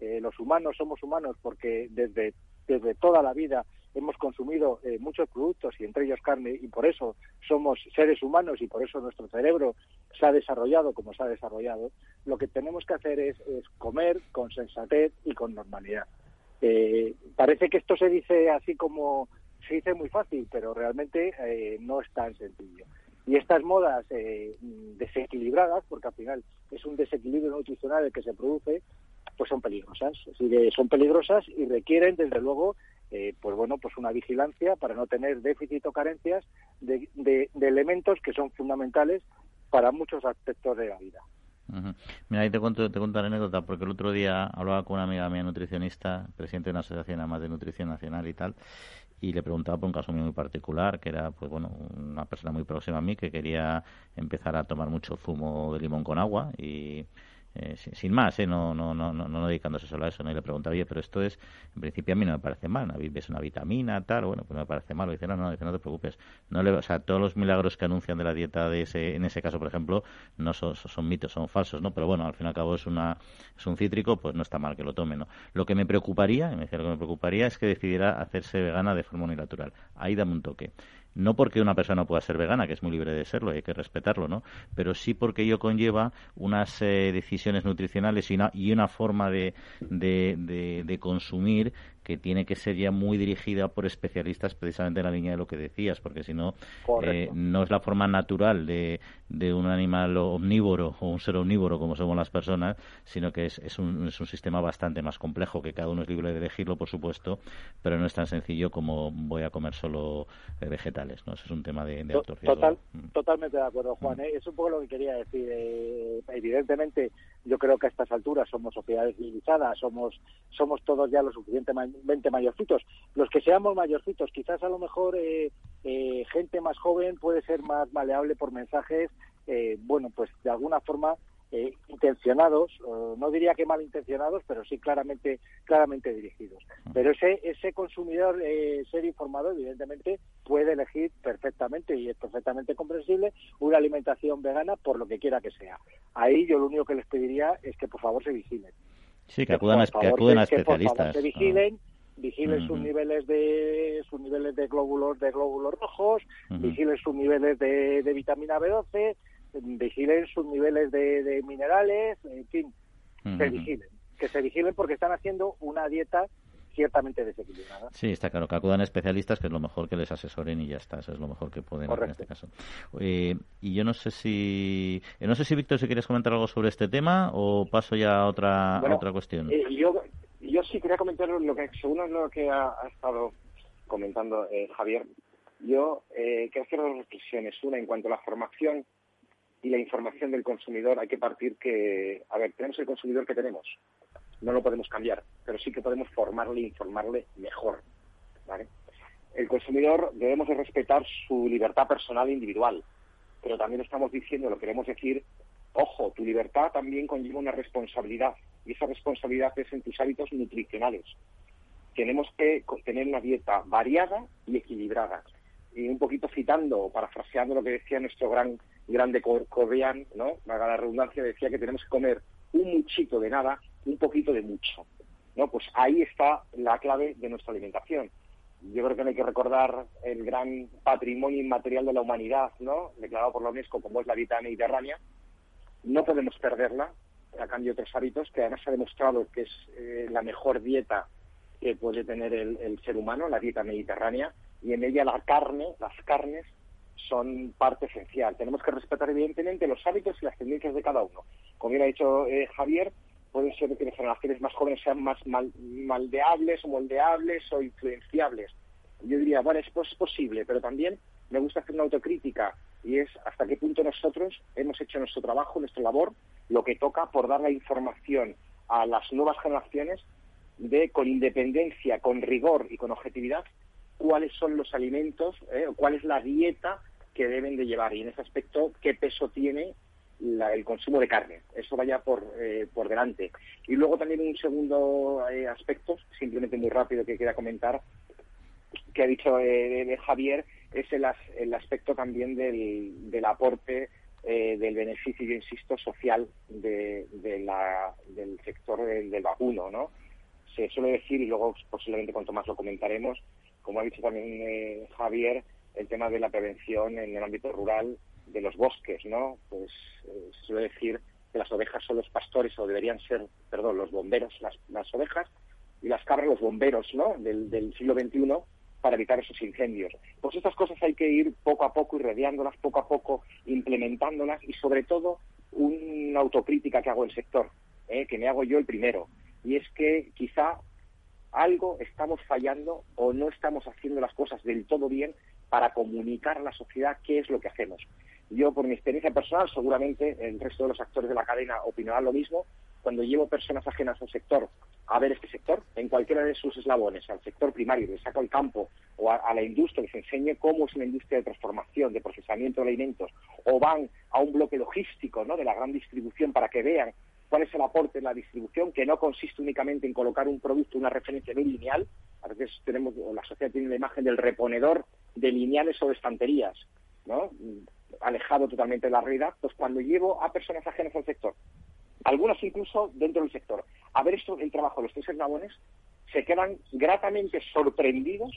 eh, los humanos somos humanos porque desde, toda la vida hemos consumido eh, muchos productos y entre ellos carne y por eso somos seres humanos y por eso nuestro cerebro se ha desarrollado como se ha desarrollado, lo que tenemos que hacer es, es comer con sensatez y con normalidad. Parece que esto se dice así como se dice muy fácil, pero realmente eh, no es tan sencillo. Y estas modas eh, desequilibradas, porque al final es un desequilibrio nutricional el que se produce, pues son peligrosas. son peligrosas y requieren, desde luego, eh, pues bueno, pues una vigilancia para no tener déficit o carencias de, de, elementos que son fundamentales para muchos aspectos de la vida. Mira, ahí te cuento, te cuento una anécdota, porque el otro día hablaba con una amiga mía nutricionista, presidente de una asociación además de nutrición nacional y tal, y le preguntaba por un caso muy particular, que era, pues bueno, una persona muy próxima a mí que quería empezar a tomar mucho zumo de limón con agua y eh, sin, más, ¿eh? no, no, no, no, no dedicándose solo a eso. ¿no? Y le preguntaba, oye, pero esto es, en principio a mí no me parece mal, ves una vitamina, tal, bueno, pues no me parece mal. dice, no, no, dice, no te preocupes. No le, o sea, todos los milagros que anuncian de la dieta de ese, en ese caso, por ejemplo, no son, son mitos, son falsos, ¿no? Pero bueno, al fin y al cabo es, una, es un cítrico, pues no está mal que lo tome, ¿no? Lo que me preocuparía, me decía, lo que me preocuparía es que decidiera hacerse vegana de forma unilateral. Ahí dame un toque no porque una persona pueda ser vegana, que es muy libre de serlo y hay que respetarlo, ¿no? Pero sí porque ello conlleva unas eh, decisiones nutricionales y una, y una forma de, de, de, consumir que tiene que ser ya muy dirigida por especialistas precisamente en la línea de lo que decías, porque si no, eh, no es la forma natural de, de, un animal omnívoro o un ser omnívoro como somos las personas, sino que es, es, un, es un sistema bastante más complejo, que cada uno es libre de elegirlo, por supuesto, pero no es tan sencillo como voy a comer solo eh, vegetales, ¿no? Eso es un tema de, de Total, mm. Totalmente de acuerdo, Juan. Mm. ¿eh? Es un poco lo que quería decir. evidentemente, yo creo que a estas alturas somos sociedades civilizadas, somos, somos todos ya lo suficientemente mayorcitos. Los que seamos mayorcitos, quizás a lo mejor eh, eh, gente más joven puede ser más maleable por mensajes, eh, bueno, pues de alguna forma eh, intencionados, no diría que malintencionados, pero sí claramente claramente dirigidos. Pero ese ese consumidor eh, ser informado, evidentemente, puede elegir perfectamente y es perfectamente comprensible una alimentación vegana por lo que quiera que sea. Ahí yo lo único que les pediría es que por favor se vigilen. Sí, que acudan, a, especialistas. se vigilen. vigilen sus niveles de sus niveles de glóbulos de glóbulos rojos, vigilen sus niveles de, de vitamina B12, vigilen sus niveles de, minerales, en fin, se vigilen. Que se vigilen porque están haciendo una dieta ciertamente desequilibrada. Sí, está claro, que acudan especialistas, que es lo mejor que les asesoren y ya está, eso es lo mejor que pueden hacer en este caso. Eh, y yo no sé si, eh, no sé si Víctor, si quieres comentar algo sobre este tema o paso ya a otra, otra cuestión. Eh, yo, yo sí quería comentar lo que, según lo que ha, estado comentando Javier, yo quiero hacer dos reflexiones. Una, en cuanto a la formación y la información del consumidor hay que partir que, a ver, tenemos el consumidor que tenemos, no lo podemos cambiar, pero sí que podemos formarle e informarle mejor, ¿vale? El consumidor debemos de respetar su libertad personal e individual, pero también estamos diciendo, lo queremos decir, ojo, tu libertad también conlleva una responsabilidad, y esa responsabilidad es en tus hábitos nutricionales. Tenemos que tener una dieta variada y equilibrada. Y un poquito citando, parafraseando lo que decía nuestro gran grande Correan, ¿no? Vaga la redundancia, decía que tenemos que comer un muchito de nada, un poquito de mucho. ¿no? Pues ahí está la clave de nuestra alimentación. Yo creo que no hay que recordar el gran patrimonio inmaterial de la humanidad, ¿no? Declarado por la UNESCO como es la dieta mediterránea. No podemos perderla, a cambio de otros hábitos, que además ha demostrado que es eh, la mejor dieta que puede tener el ser humano, la dieta mediterránea, y en ella la carne, las carnes, son parte esencial. Tenemos que respetar, evidentemente, los hábitos y las tendencias de cada uno. Como bien ha dicho eh, Javier, puede ser que las generaciones más jóvenes sean más maldeables o moldeables o influenciables. Yo diría, bueno, es, es posible, pero también me gusta hacer una autocrítica y es hasta qué punto nosotros hemos hecho nuestro trabajo, nuestra labor, lo que toca por dar la información a las nuevas generaciones de, con independencia, con rigor y con objetividad, cuáles son los alimentos, eh, cuál es la dieta que deben de llevar y en ese aspecto qué peso tiene el consumo de carne. Eso vaya por, eh, por delante. Y luego también un segundo eh, aspecto, simplemente muy rápido que quería comentar, que ha dicho eh, Javier, es el, el aspecto también del, del aporte del beneficio, yo insisto, social de, la, del sector del, del, vacuno, ¿no? Se suele decir, y luego posiblemente cuanto más lo comentaremos, como ha dicho también Javier, el tema de la prevención en el ámbito rural de los bosques, ¿no? Pues eh, se suele decir que las ovejas son los pastores o deberían ser, perdón, los bomberos, las, las ovejas y las cabras los bomberos, ¿no? Del, del siglo XXI para evitar esos incendios. Pues estas cosas hay que ir poco a poco irradiándolas, poco a poco implementándolas y sobre todo una autocrítica que hago el sector, ¿eh? que me hago yo el primero. Y es que quizá algo estamos fallando o no estamos haciendo las cosas del todo bien para comunicar a la sociedad qué es lo que hacemos. Yo, por mi experiencia personal, seguramente el resto de los actores de la cadena opinarán lo mismo, cuando llevo personas ajenas al sector a ver este sector, en cualquiera de sus eslabones, al sector primario, le saco al campo o a, la industria, les enseñe cómo es una industria de transformación, de procesamiento de alimentos, o van a un bloque logístico ¿no? de la gran distribución para que vean cuál es el aporte en la distribución, que no consiste únicamente en colocar un producto, una referencia muy lineal. A veces tenemos, la sociedad tiene la imagen del reponedor de lineales o de estanterías, ¿no? alejado totalmente de la realidad. Pues cuando llevo a personas ajenas al sector algunos incluso dentro del sector, a ver esto, el trabajo de los tres eslabones, se quedan gratamente sorprendidos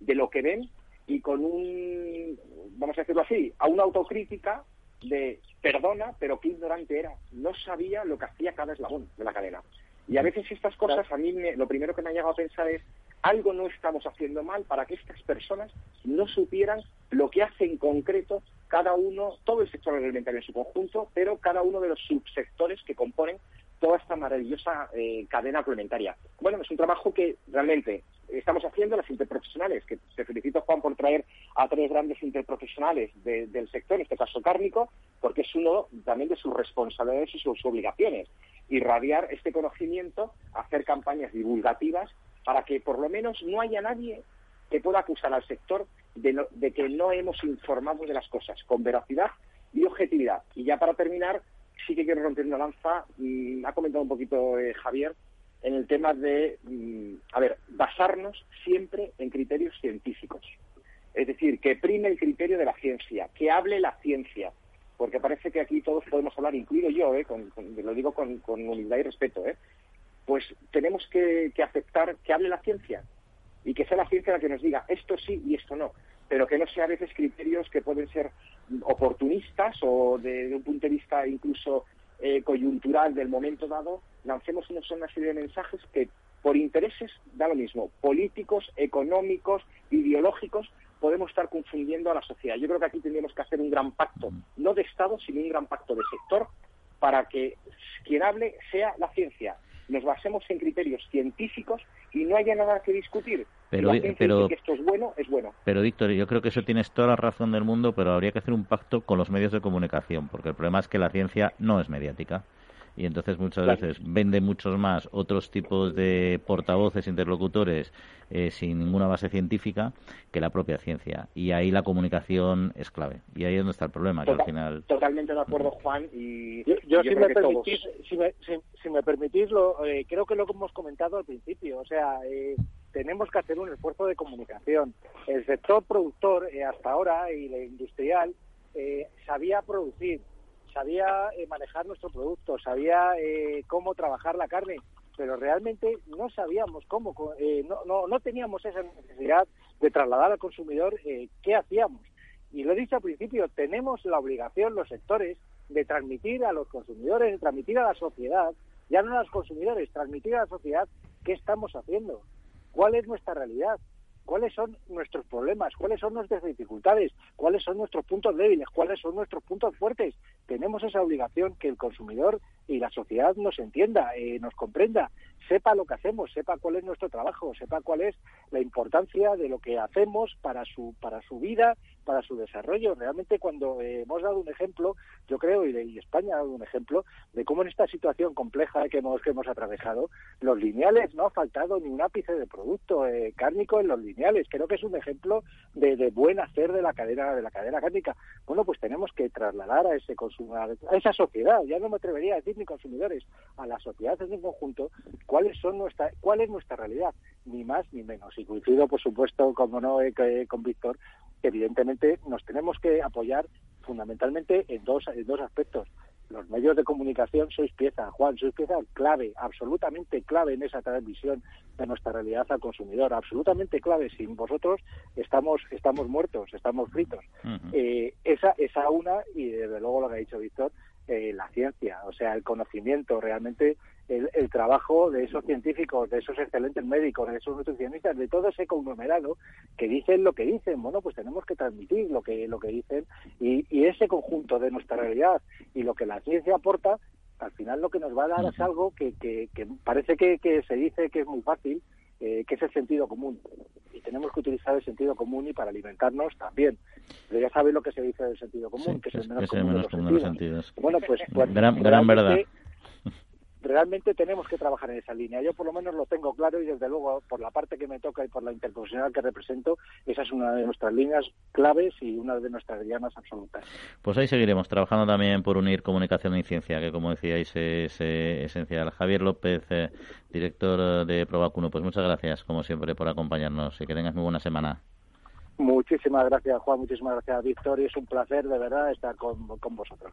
de lo que ven y con un, vamos a decirlo así, a una autocrítica de perdona, pero qué ignorante era. No sabía lo que hacía cada eslabón de la cadena. Y a veces estas cosas, a mí lo primero que me ha llegado a pensar es, algo no estamos haciendo mal para que estas personas no supieran lo que hace en concreto cada uno, todo el sector alimentario en su conjunto, pero cada uno de los subsectores que componen toda esta maravillosa eh, cadena alimentaria. Bueno, es un trabajo que realmente estamos haciendo las interprofesionales, que te felicito Juan por traer a tres grandes interprofesionales del sector, en este caso cárnico, porque es uno también de sus responsabilidades y sus obligaciones, irradiar este conocimiento, hacer campañas divulgativas para que por lo menos no haya nadie que pueda acusar al sector de, que no hemos informado de las cosas con veracidad y objetividad. Y ya para terminar, sí que quiero romper una lanza, y ha comentado un poquito eh, Javier, en el tema de, mm, a ver, basarnos siempre en criterios científicos. Es decir, que prime el criterio de la ciencia, que hable la ciencia, porque parece que aquí todos podemos hablar, incluido yo, eh, lo digo con, humildad y respeto, eh, pues tenemos que aceptar que hable la ciencia, y que sea la ciencia la que nos diga esto sí y esto no, pero que no sea a veces criterios que pueden ser oportunistas o de, un punto de vista incluso eh, coyuntural del momento dado, lancemos una, una serie de mensajes que por intereses da lo mismo, políticos, económicos, ideológicos, podemos estar confundiendo a la sociedad. Yo creo que aquí tendríamos que hacer un gran pacto, no de Estado, sino un gran pacto de sector, para que quien hable sea la ciencia, nos basemos en criterios científicos y no haya nada que discutir. Pero, pero que esto es bueno, es bueno. Pero Víctor, yo creo que eso tienes toda la razón del mundo, pero habría que hacer un pacto con los medios de comunicación, porque el problema es que la ciencia no es mediática y entonces muchas veces vende muchos más otros tipos de portavoces, interlocutores eh, sin ninguna base científica que la propia ciencia. Y ahí la comunicación es clave. Y ahí es donde está el problema, que al final... Totalmente de acuerdo, Juan. Y yo, si, me permitís, si, me, permitís, lo, eh, creo que lo que hemos comentado al principio. O sea, eh, tenemos que hacer un esfuerzo de comunicación. El sector productor hasta ahora y la industrial sabía producir, sabía eh, manejar nuestro producto, sabía eh, cómo trabajar la carne, pero realmente no sabíamos cómo, eh, no, no, no, teníamos esa necesidad de trasladar al consumidor qué hacíamos. Y lo he dicho al principio, tenemos la obligación, los sectores, de transmitir a los consumidores, de transmitir a la sociedad, ya no a los consumidores, transmitir a la sociedad qué estamos haciendo, cuál es nuestra realidad, cuáles son nuestros problemas, cuáles son nuestras dificultades, cuáles son nuestros puntos débiles, cuáles son nuestros puntos fuertes. Tenemos esa obligación que el consumidor y la sociedad nos entienda, eh, nos comprenda, sepa lo que hacemos, sepa cuál es nuestro trabajo, sepa cuál es la importancia de lo que hacemos para su para su vida, para su desarrollo. Realmente cuando eh, hemos dado un ejemplo, yo creo y, España ha dado un ejemplo de cómo en esta situación compleja que hemos que hemos atravesado, los lineales no ha faltado ni un ápice de producto eh, cárnico en los lineales. Creo que es un ejemplo de, buen hacer de la cadena de la cadena cárnica. Bueno, pues tenemos que trasladar a ese consumo, a esa sociedad. Ya no me atrevería a decir ni consumidores, a la sociedad en conjunto, cuáles son nuestra, cuál es nuestra realidad, ni más ni menos. Y coincido, por supuesto, como no, eh, con Víctor, evidentemente nos tenemos que apoyar fundamentalmente en dos, en dos aspectos. Los medios de comunicación sois pieza, Juan, sois pieza clave, absolutamente clave en esa transmisión de nuestra realidad al consumidor, absolutamente clave. Sin vosotros estamos estamos muertos, estamos fritos. eh, esa, esa una, y desde luego lo que ha dicho Víctor, eh, la ciencia, o sea, el conocimiento realmente el, trabajo de esos científicos, de esos excelentes médicos, de esos nutricionistas, de todo ese conglomerado que dicen lo que dicen. Bueno, pues tenemos que transmitir lo que, lo que dicen y, ese conjunto de nuestra realidad y lo que la ciencia aporta, al final lo que nos va a dar es algo que, que, parece que, que se dice que es muy fácil, eh, que es el sentido común. Y tenemos que utilizar el sentido común y para alimentarnos también. Pero ya sabéis lo que se dice del sentido común, que es el menos, común, de los sentidos. Bueno, pues, pues gran, gran verdad realmente tenemos que trabajar en esa línea. Yo por lo menos lo tengo claro y desde luego por la parte que me toca y por la interprofesional que represento, esa es una de nuestras líneas claves y una de nuestras llamas absolutas. Pues ahí seguiremos trabajando también por unir comunicación y ciencia, que como decíais es esencial. Javier López, eh, director de Provacuno, pues muchas gracias como siempre por acompañarnos y que tengas muy buena semana. Muchísimas gracias Juan, muchísimas gracias Víctor y es un placer de verdad estar con vosotros.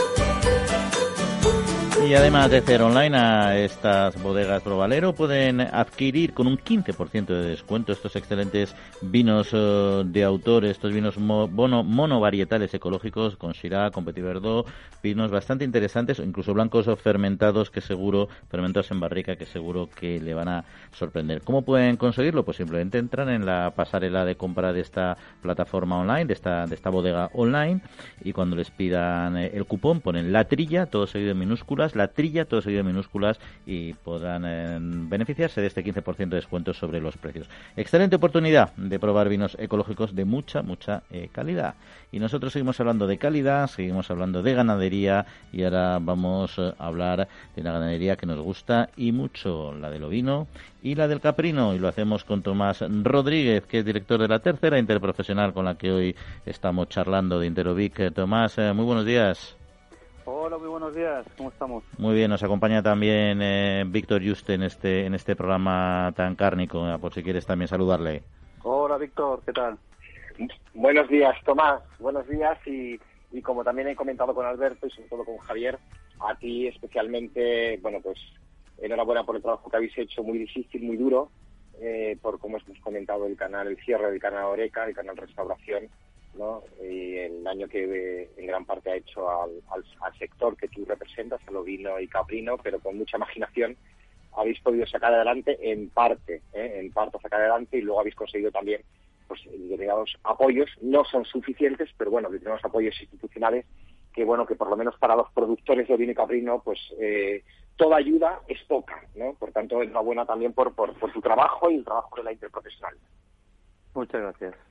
Y además de hacer online a estas bodegas Provalero, pueden adquirir con un 15% de descuento estos excelentes vinos eh, de autor, estos vinos mono, monovarietales ecológicos con Shiraz, con Petit Verdot, vinos bastante interesantes, incluso blancos o fermentados que seguro, fermentados en barrica que seguro que le van a sorprender. ¿Cómo pueden conseguirlo? Pues simplemente entran en la pasarela de compra de esta plataforma online, de esta, de esta bodega online, y cuando les pidan eh, el cupón ponen la trilla, todo seguido en minúsculas, la trilla, todo seguido en minúsculas y podrán eh, beneficiarse de este 15% de descuento sobre los precios. Excelente oportunidad de probar vinos ecológicos de mucha, mucha eh, calidad. Y nosotros seguimos hablando de calidad, seguimos hablando de ganadería y ahora vamos eh, a hablar de una ganadería que nos gusta y mucho, la del ovino y la del caprino. Y lo hacemos con Tomás Rodríguez, que es director de la tercera interprofesional con la que hoy estamos charlando de Interovic. Tomás, muy buenos días. Hola, muy buenos días. ¿Cómo estamos? Muy bien, nos acompaña también eh, Víctor Juste en este, en este programa tan cárnico, por si quieres también saludarle. Hola, Víctor, ¿qué tal? Buenos días, Tomás. Buenos días y, y como también he comentado con Alberto y sobre todo con Javier, a ti especialmente, bueno, pues enhorabuena por el trabajo que habéis hecho, muy difícil, muy duro, eh, por como hemos comentado el canal, el cierre del canal Oreca, el canal Restauración, y el daño que en gran parte ha hecho al, sector que tú representas, al ovino y caprino, pero con mucha imaginación habéis podido sacar adelante en parte, ¿eh? en parte sacar adelante y luego habéis conseguido también pues determinados apoyos, no son suficientes, pero bueno, determinados apoyos institucionales que bueno, que por lo menos para los productores de ovino y caprino, pues eh, toda ayuda es poca, ¿no? Por tanto, enhorabuena también por, por, por tu trabajo y el trabajo de la interprofesional. Muchas gracias.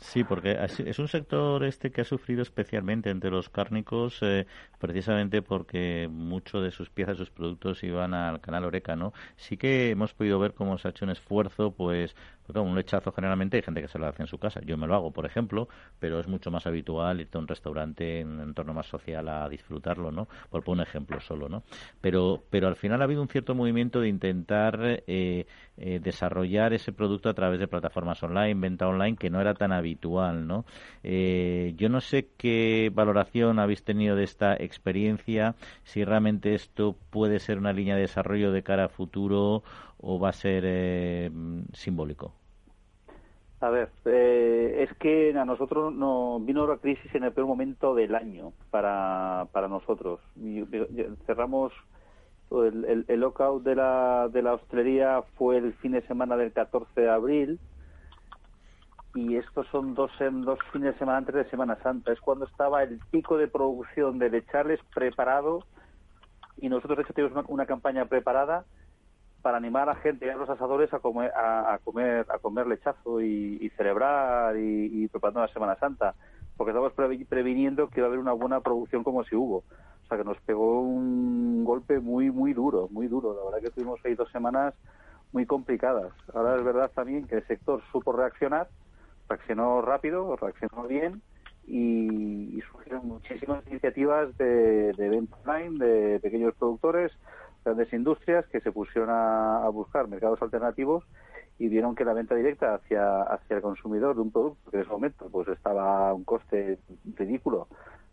Sí, porque es un sector este que ha sufrido especialmente entre los cárnicos, eh, precisamente porque mucho de sus piezas, sus productos iban al canal Oreca, ¿no? Sí que hemos podido ver cómo se ha hecho un esfuerzo, pues, un lechazo generalmente hay gente que se lo hace en su casa. Yo me lo hago, por ejemplo, pero es mucho más habitual irte a un restaurante en un entorno más social a disfrutarlo, ¿no? Por poner un ejemplo solo, ¿no? Pero, pero al final ha habido un cierto movimiento de intentar eh, eh, desarrollar ese producto a través de plataformas online, venta online, que era tan habitual, ¿no? Eh, yo no sé qué valoración habéis tenido de esta experiencia, si realmente esto puede ser una línea de desarrollo de cara a futuro o va a ser eh, simbólico? A ver, eh, es que a nosotros nos vino la crisis en el peor momento del año para, para nosotros. cerramos el, el, lockout de la, de la hostelería fue el fin de semana del 14 de abril y estos son dos, dos fines de semana antes de Semana Santa. Es cuando estaba el pico de producción de lechales preparado y nosotros de hecho tenemos una, campaña preparada para animar a gente, a los asadores a comer, a, comer, a comer lechazo y, celebrar y, preparando la Semana Santa, porque estamos previniendo que va a haber una buena producción como si hubo. O sea que nos pegó un golpe muy, muy duro, muy duro. La verdad que tuvimos ahí dos semanas muy complicadas. Ahora es verdad también que el sector supo reaccionar reaccionó rápido, reaccionó bien y, surgieron muchísimas iniciativas de, de venta online, de pequeños productores, grandes industrias que se pusieron a, buscar mercados alternativos y vieron que la venta directa hacia, hacia el consumidor de un producto que en ese momento pues estaba a un coste ridículo,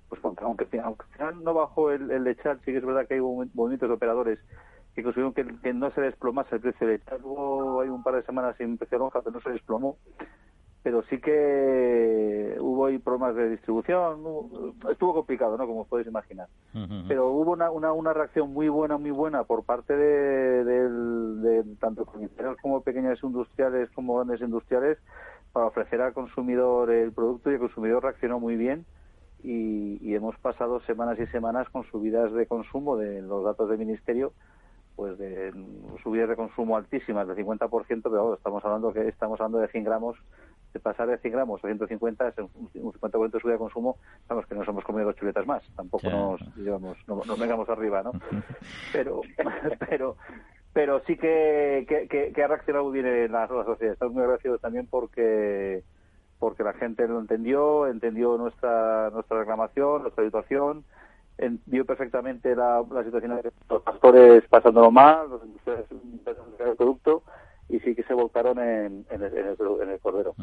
pues aunque, aunque, al final no bajó el, el lechal, sí que es verdad que hay movimientos de operadores que consiguieron que, no se desplomase el precio de lechal. Hubo hay un par de semanas sin precio de lonja, pero no se desplomó pero sí que hubo ahí problemas de distribución, estuvo complicado, ¿no? Como podéis imaginar. Pero hubo una, una, una, reacción muy buena, muy buena por parte de, de, tanto comerciales como pequeñas industriales como grandes industriales para ofrecer al consumidor el producto y el consumidor reaccionó muy bien y, y hemos pasado semanas y semanas con subidas de consumo de los datos del ministerio pues de subidas de consumo altísimas del 50%, pero estamos hablando que estamos hablando de 100 gramos de pasar de 100 gramos a 150 es un 50% de subida de consumo, vamos, que nos hemos comido dos chuletas más, tampoco nos, digamos, no, nos vengamos arriba, ¿no? Pero, pero, pero sí que, que, ha reaccionado bien en la, sociedad. Estamos muy agradecidos también porque porque la gente lo entendió, entendió nuestra nuestra reclamación, nuestra situación, vio perfectamente la, la situación de los pastores pasándolo mal, los industriales el producto y sí que se volcaron en, el, en el, cordero.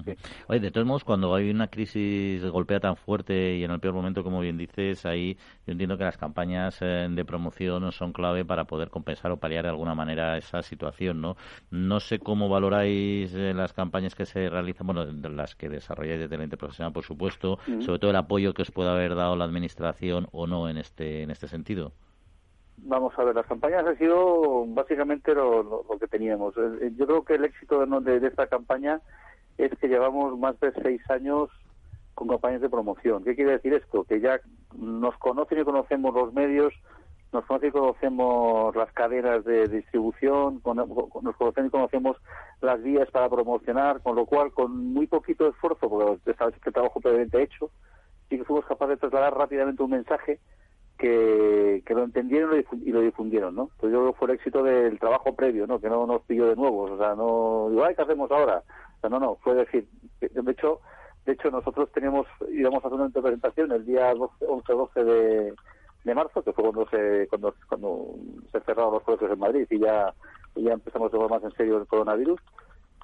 Oye, de todos modos, cuando hay una crisis golpea tan fuerte y en el peor momento, como bien dices, ahí yo entiendo que las campañas eh, de promoción son clave para poder compensar o paliar de alguna manera esa situación, ¿no? No sé cómo valoráis eh, las campañas que se realizan, bueno, las que desarrolláis desde la interprofesional, por supuesto, sobre todo el apoyo que os pueda haber dado la administración o no en este en este sentido. Vamos a ver, las campañas han sido básicamente lo, que teníamos. Eh, eh, yo creo que el éxito de, esta campaña es que llevamos más de seis años con campañas de promoción. ¿Qué quiere decir esto? Que ya nos conocen y conocemos los medios, nos conocen y conocemos las cadenas de distribución, nos conocen y conocemos las vías para promocionar, con lo cual, con muy poquito esfuerzo, porque sabes que el trabajo previamente hecho, sí que fuimos capaces de trasladar rápidamente un mensaje que, lo entendieron y lo difundieron, ¿no? Pues yo creo que fue el éxito del trabajo previo, ¿no? Que no nos pilló de nuevo, o sea, no digo, ay, ¿qué hacemos ahora? O sea, no, no, fue decir, de hecho, de hecho nosotros teníamos, íbamos a hacer una presentación el día 11-12 de, de marzo, que fue cuando se, cuando, cuando se cerraron los colegios en Madrid y ya, y ya empezamos a tomar más en serio el coronavirus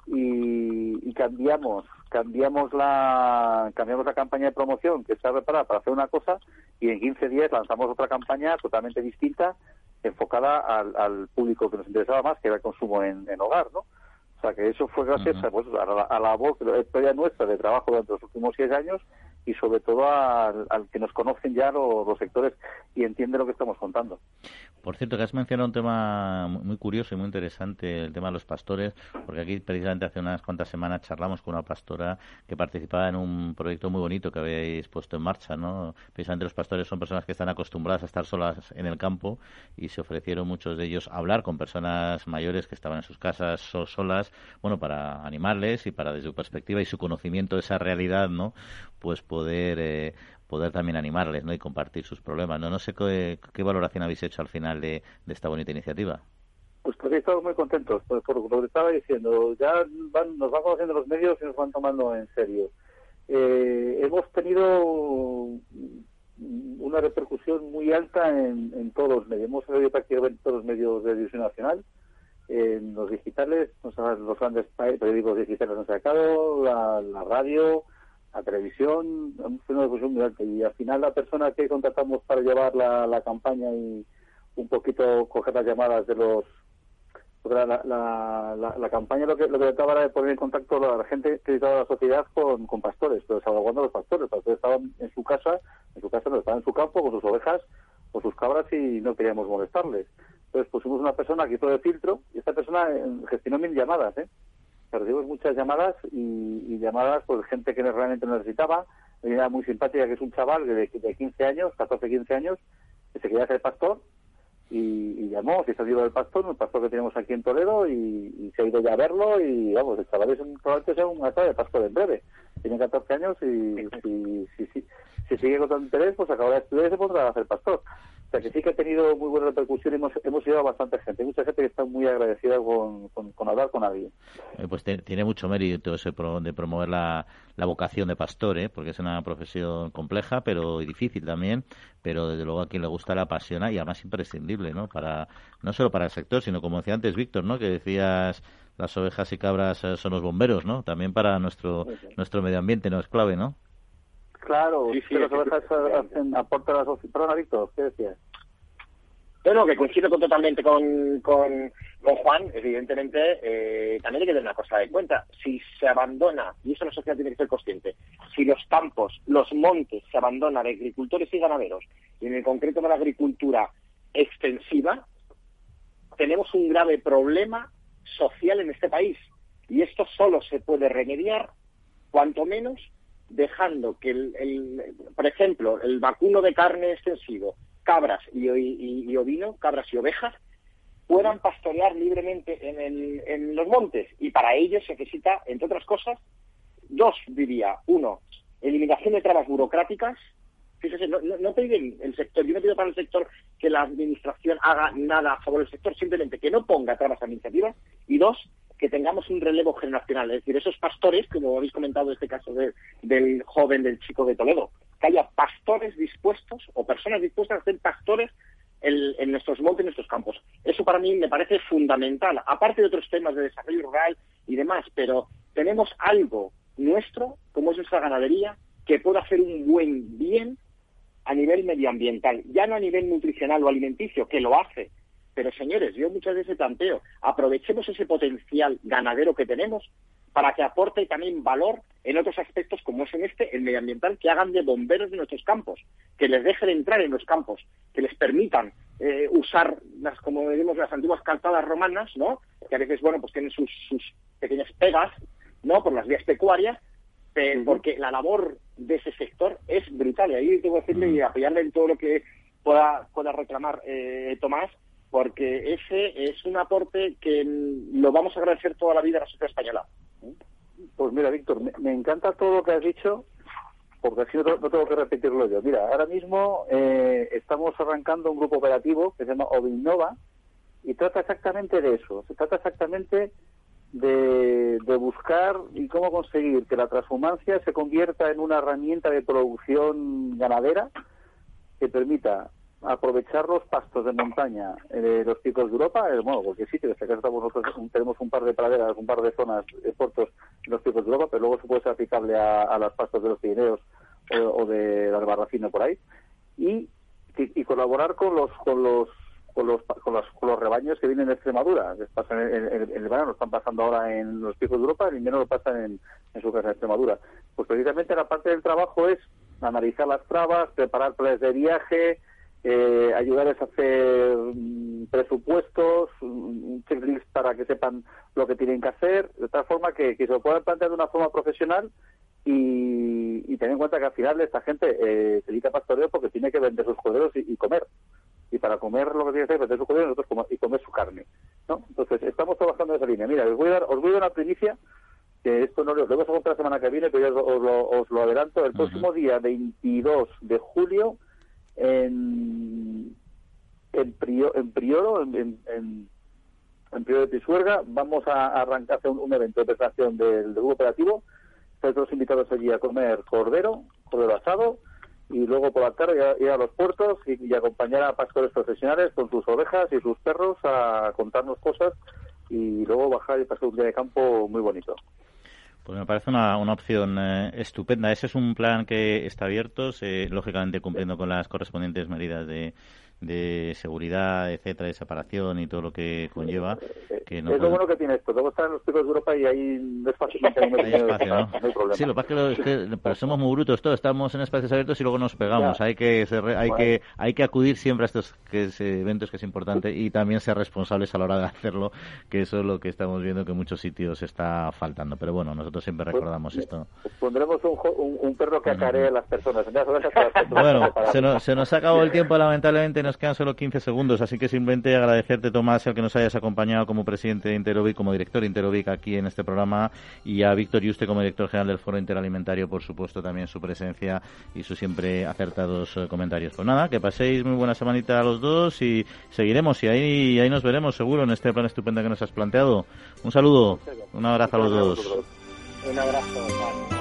y, y cambiamos cambiamos la cambiamos la campaña de promoción que está preparada para hacer una cosa y en 15 días lanzamos otra campaña totalmente distinta enfocada al, al público que nos interesaba más que era el consumo en, en hogar no o sea que eso fue gracias a, pues, a, la, a la voz la nuestra de trabajo durante los últimos seis años y sobre todo al, que nos conocen ya los, sectores y entienden lo que estamos contando. Por cierto, que has mencionado un tema muy curioso y muy interesante, el tema de los pastores, porque aquí precisamente hace unas cuantas semanas charlamos con una pastora que participaba en un proyecto muy bonito que habéis puesto en marcha, ¿no? Precisamente los pastores son personas que están acostumbradas a estar solas en el campo y se ofrecieron muchos de ellos a hablar con personas mayores que estaban en sus casas solas, bueno, para animarles y para desde su perspectiva y su conocimiento de esa realidad, ¿no? Pues poder eh, poder también animarles ¿no? y compartir sus problemas. No, no sé qué, valoración habéis hecho al final de, esta bonita iniciativa. Pues porque estamos muy contentos por, lo que estaba diciendo. Ya nos van conociendo los medios y nos van tomando en serio. Eh, hemos tenido una repercusión muy alta en, todos los medios. Hemos salido prácticamente todos los medios de división nacional. En los digitales, los grandes periódicos digitales han sacado, la radio, a televisión, fue una difusión muy alta y al final la persona que contratamos para llevar la, la campaña y un poquito coger las llamadas de los la, la, la, campaña lo que lo que trataba era de poner en contacto a la gente que dedicaba a la sociedad con, con pastores, pero salvaguardando los pastores. Los pastores estaban en su casa, en su casa no, estaban en su campo con sus ovejas, con sus cabras y no queríamos molestarles. Entonces pusimos una persona que hizo de filtro y esta persona eh, gestionó mil llamadas, ¿eh? Recibimos muchas llamadas y, llamadas por pues, gente que realmente necesitaba. Una muy simpática que es un chaval de, de 15 años, 14, 15 años, que se quería hacer pastor y, llamó, se salió del pastor, un pastor que tenemos aquí en Toledo y, se ha ido ya a verlo y vamos, el chaval es un, probablemente sea un de pastor en breve. Tiene 14 años y si, sigue con tanto interés, pues acabará de estudiar y se pondrá a hacer pastor. O sea que sí que ha tenido muy buena repercusión y hemos, hemos llegado a bastante gente. Hay mucha gente que está muy agradecida con, con, hablar con alguien. Eh, pues tiene mucho mérito ese de promover la, la vocación de pastor, ¿eh? porque es una profesión compleja pero difícil también, pero desde luego a quien le gusta la apasiona y además imprescindible, ¿no? Para, no solo para el sector, sino como decía antes Víctor, ¿no? Que decías las ovejas y cabras eh, son los bomberos, ¿no? También para nuestro, nuestro medio ambiente, ¿no? Es clave, ¿no? Claro, sí, sí, las ovejas hacen, aportan las Perdona, Víctor, ¿qué decías? Bueno, que coincido totalmente con, con, Juan, evidentemente, eh, también hay que tener una cosa en cuenta. Si se abandona, y eso la sociedad tiene que ser consciente, si los campos, los montes se abandonan de agricultores y ganaderos, y en el concreto de la agricultura extensiva, tenemos un grave problema social en este país. Y esto solo se puede remediar, cuanto menos, dejando que, el, por ejemplo, el vacuno de carne extensivo, cabras y, ovino, cabras y ovejas, puedan pastorear libremente en, en, los montes. Y para ello se necesita, entre otras cosas, dos, diría. Uno, eliminación de trabas burocráticas. Fíjese, no, no, no el sector, yo no pido para el sector que la administración haga nada a favor del sector, simplemente que no ponga trabas administrativas. Y dos, que tengamos un relevo generacional, es decir, esos pastores, como habéis comentado en este caso del joven, del chico de Toledo, que haya pastores dispuestos o personas dispuestas a ser pastores en, nuestros montes, en nuestros campos. Eso para mí me parece fundamental, aparte de otros temas de desarrollo rural y demás, pero tenemos algo nuestro, como es nuestra ganadería, que puede hacer un buen bien a nivel medioambiental, ya no a nivel nutricional o alimenticio, que lo hace, pero señores, yo muchas veces planteo, aprovechemos ese potencial ganadero que tenemos para que aporte también valor en otros aspectos como es en este, el medioambiental, que hagan de bomberos de nuestros campos, que les dejen entrar en los campos, que les permitan eh, usar las, como decimos, las antiguas calzadas romanas, ¿no? Que a veces, bueno, pues tienen sus, pequeñas pegas, ¿no? Por las vías pecuarias, porque la labor de ese sector es brutal. Y ahí tengo que decirle y apoyarle en todo lo que pueda, pueda reclamar eh, Tomás, porque ese es un aporte que lo vamos a agradecer toda la vida a la sociedad española. Pues mira, Víctor, me, encanta todo lo que has dicho, porque así no, tengo que repetirlo yo. Mira, ahora mismo eh, estamos arrancando un grupo operativo que se llama Ovinnova y trata exactamente de eso. Se trata exactamente de, de, buscar y cómo conseguir que la transhumancia se convierta en una herramienta de producción ganadera que permita aprovechar los pastos de montaña de los picos de Europa, es, bueno, porque sí, que desde estamos nosotros tenemos un par de praderas, un par de zonas de puertos en los picos de Europa, pero luego se puede ser aplicable a, las pastos de los Pirineos o, de la Barracina por ahí, y, y, colaborar con los con los con los, con los, con los rebaños que vienen de Extremadura, que pasan en, el verano, están pasando ahora en los picos de Europa, el invierno lo pasan en, en su casa de Extremadura. Pues precisamente la parte del trabajo es analizar las trabas, preparar planes de viaje, eh, ayudarles a hacer mm, presupuestos, un checklist para que sepan lo que tienen que hacer, de tal forma que, se lo puedan plantear de una forma profesional y, y tener en cuenta que al final esta gente eh, se dedica a pastoreo porque tiene que vender sus corderos y, comer. Y para comer lo que tiene que hacer es vender sus corderos y comer su carne. ¿no? Entonces, estamos trabajando en esa línea. Mira, os voy a dar, os voy a dar una primicia que esto no lo, vamos a contar la semana que viene, pero ya os, lo, os lo, adelanto. El próximo día 22 de julio en, en, Prioro, en, en, en Prioro de Pisuerga, vamos a arrancar un, un evento de presentación del, grupo operativo. Están invitados allí a comer cordero, cordero asado, y luego por la tarde ir a, los puertos y, acompañar a pastores profesionales con sus ovejas y sus perros a contarnos cosas y luego bajar y pasar un día de campo muy bonito. Pues me parece una, una opción eh, estupenda. Ese es un plan que está abierto, lógicamente cumpliendo con las correspondientes medidas de, de seguridad, etcétera, de separación y todo lo que conlleva. Que no es lo bueno que tiene esto. Luego están los picos de Europa y ahí no es fácil hay espacio, ¿no? no hay problema. Sí, lo que pasa es que, pero somos muy brutos todos. Estamos en espacios abiertos y luego nos pegamos. Hay que hay que hay que acudir siempre a estos que eventos que es importante y también ser responsables a la hora de hacerlo, que eso es lo que estamos viendo que en muchos sitios está faltando. Pero bueno, nosotros siempre pues, recordamos esto. pondremos un, un, perro que acaree a las personas. Bueno, se nos, se nos ha acabado el tiempo, lamentablemente nos quedan solo 15 segundos, así que simplemente agradecerte, Tomás, el que nos hayas acompañado como presidente de Interovic, como director de Interovic aquí en este programa, y a Víctor Yuste como director general del Foro Interalimentario, por supuesto, también su presencia y sus siempre acertados eh, comentarios. Pues nada, que paséis muy buena semanita a los dos y seguiremos y ahí, ahí nos veremos seguro en este plan estupendo que nos has planteado. Un saludo, un abrazo a los dos. Un abrazo.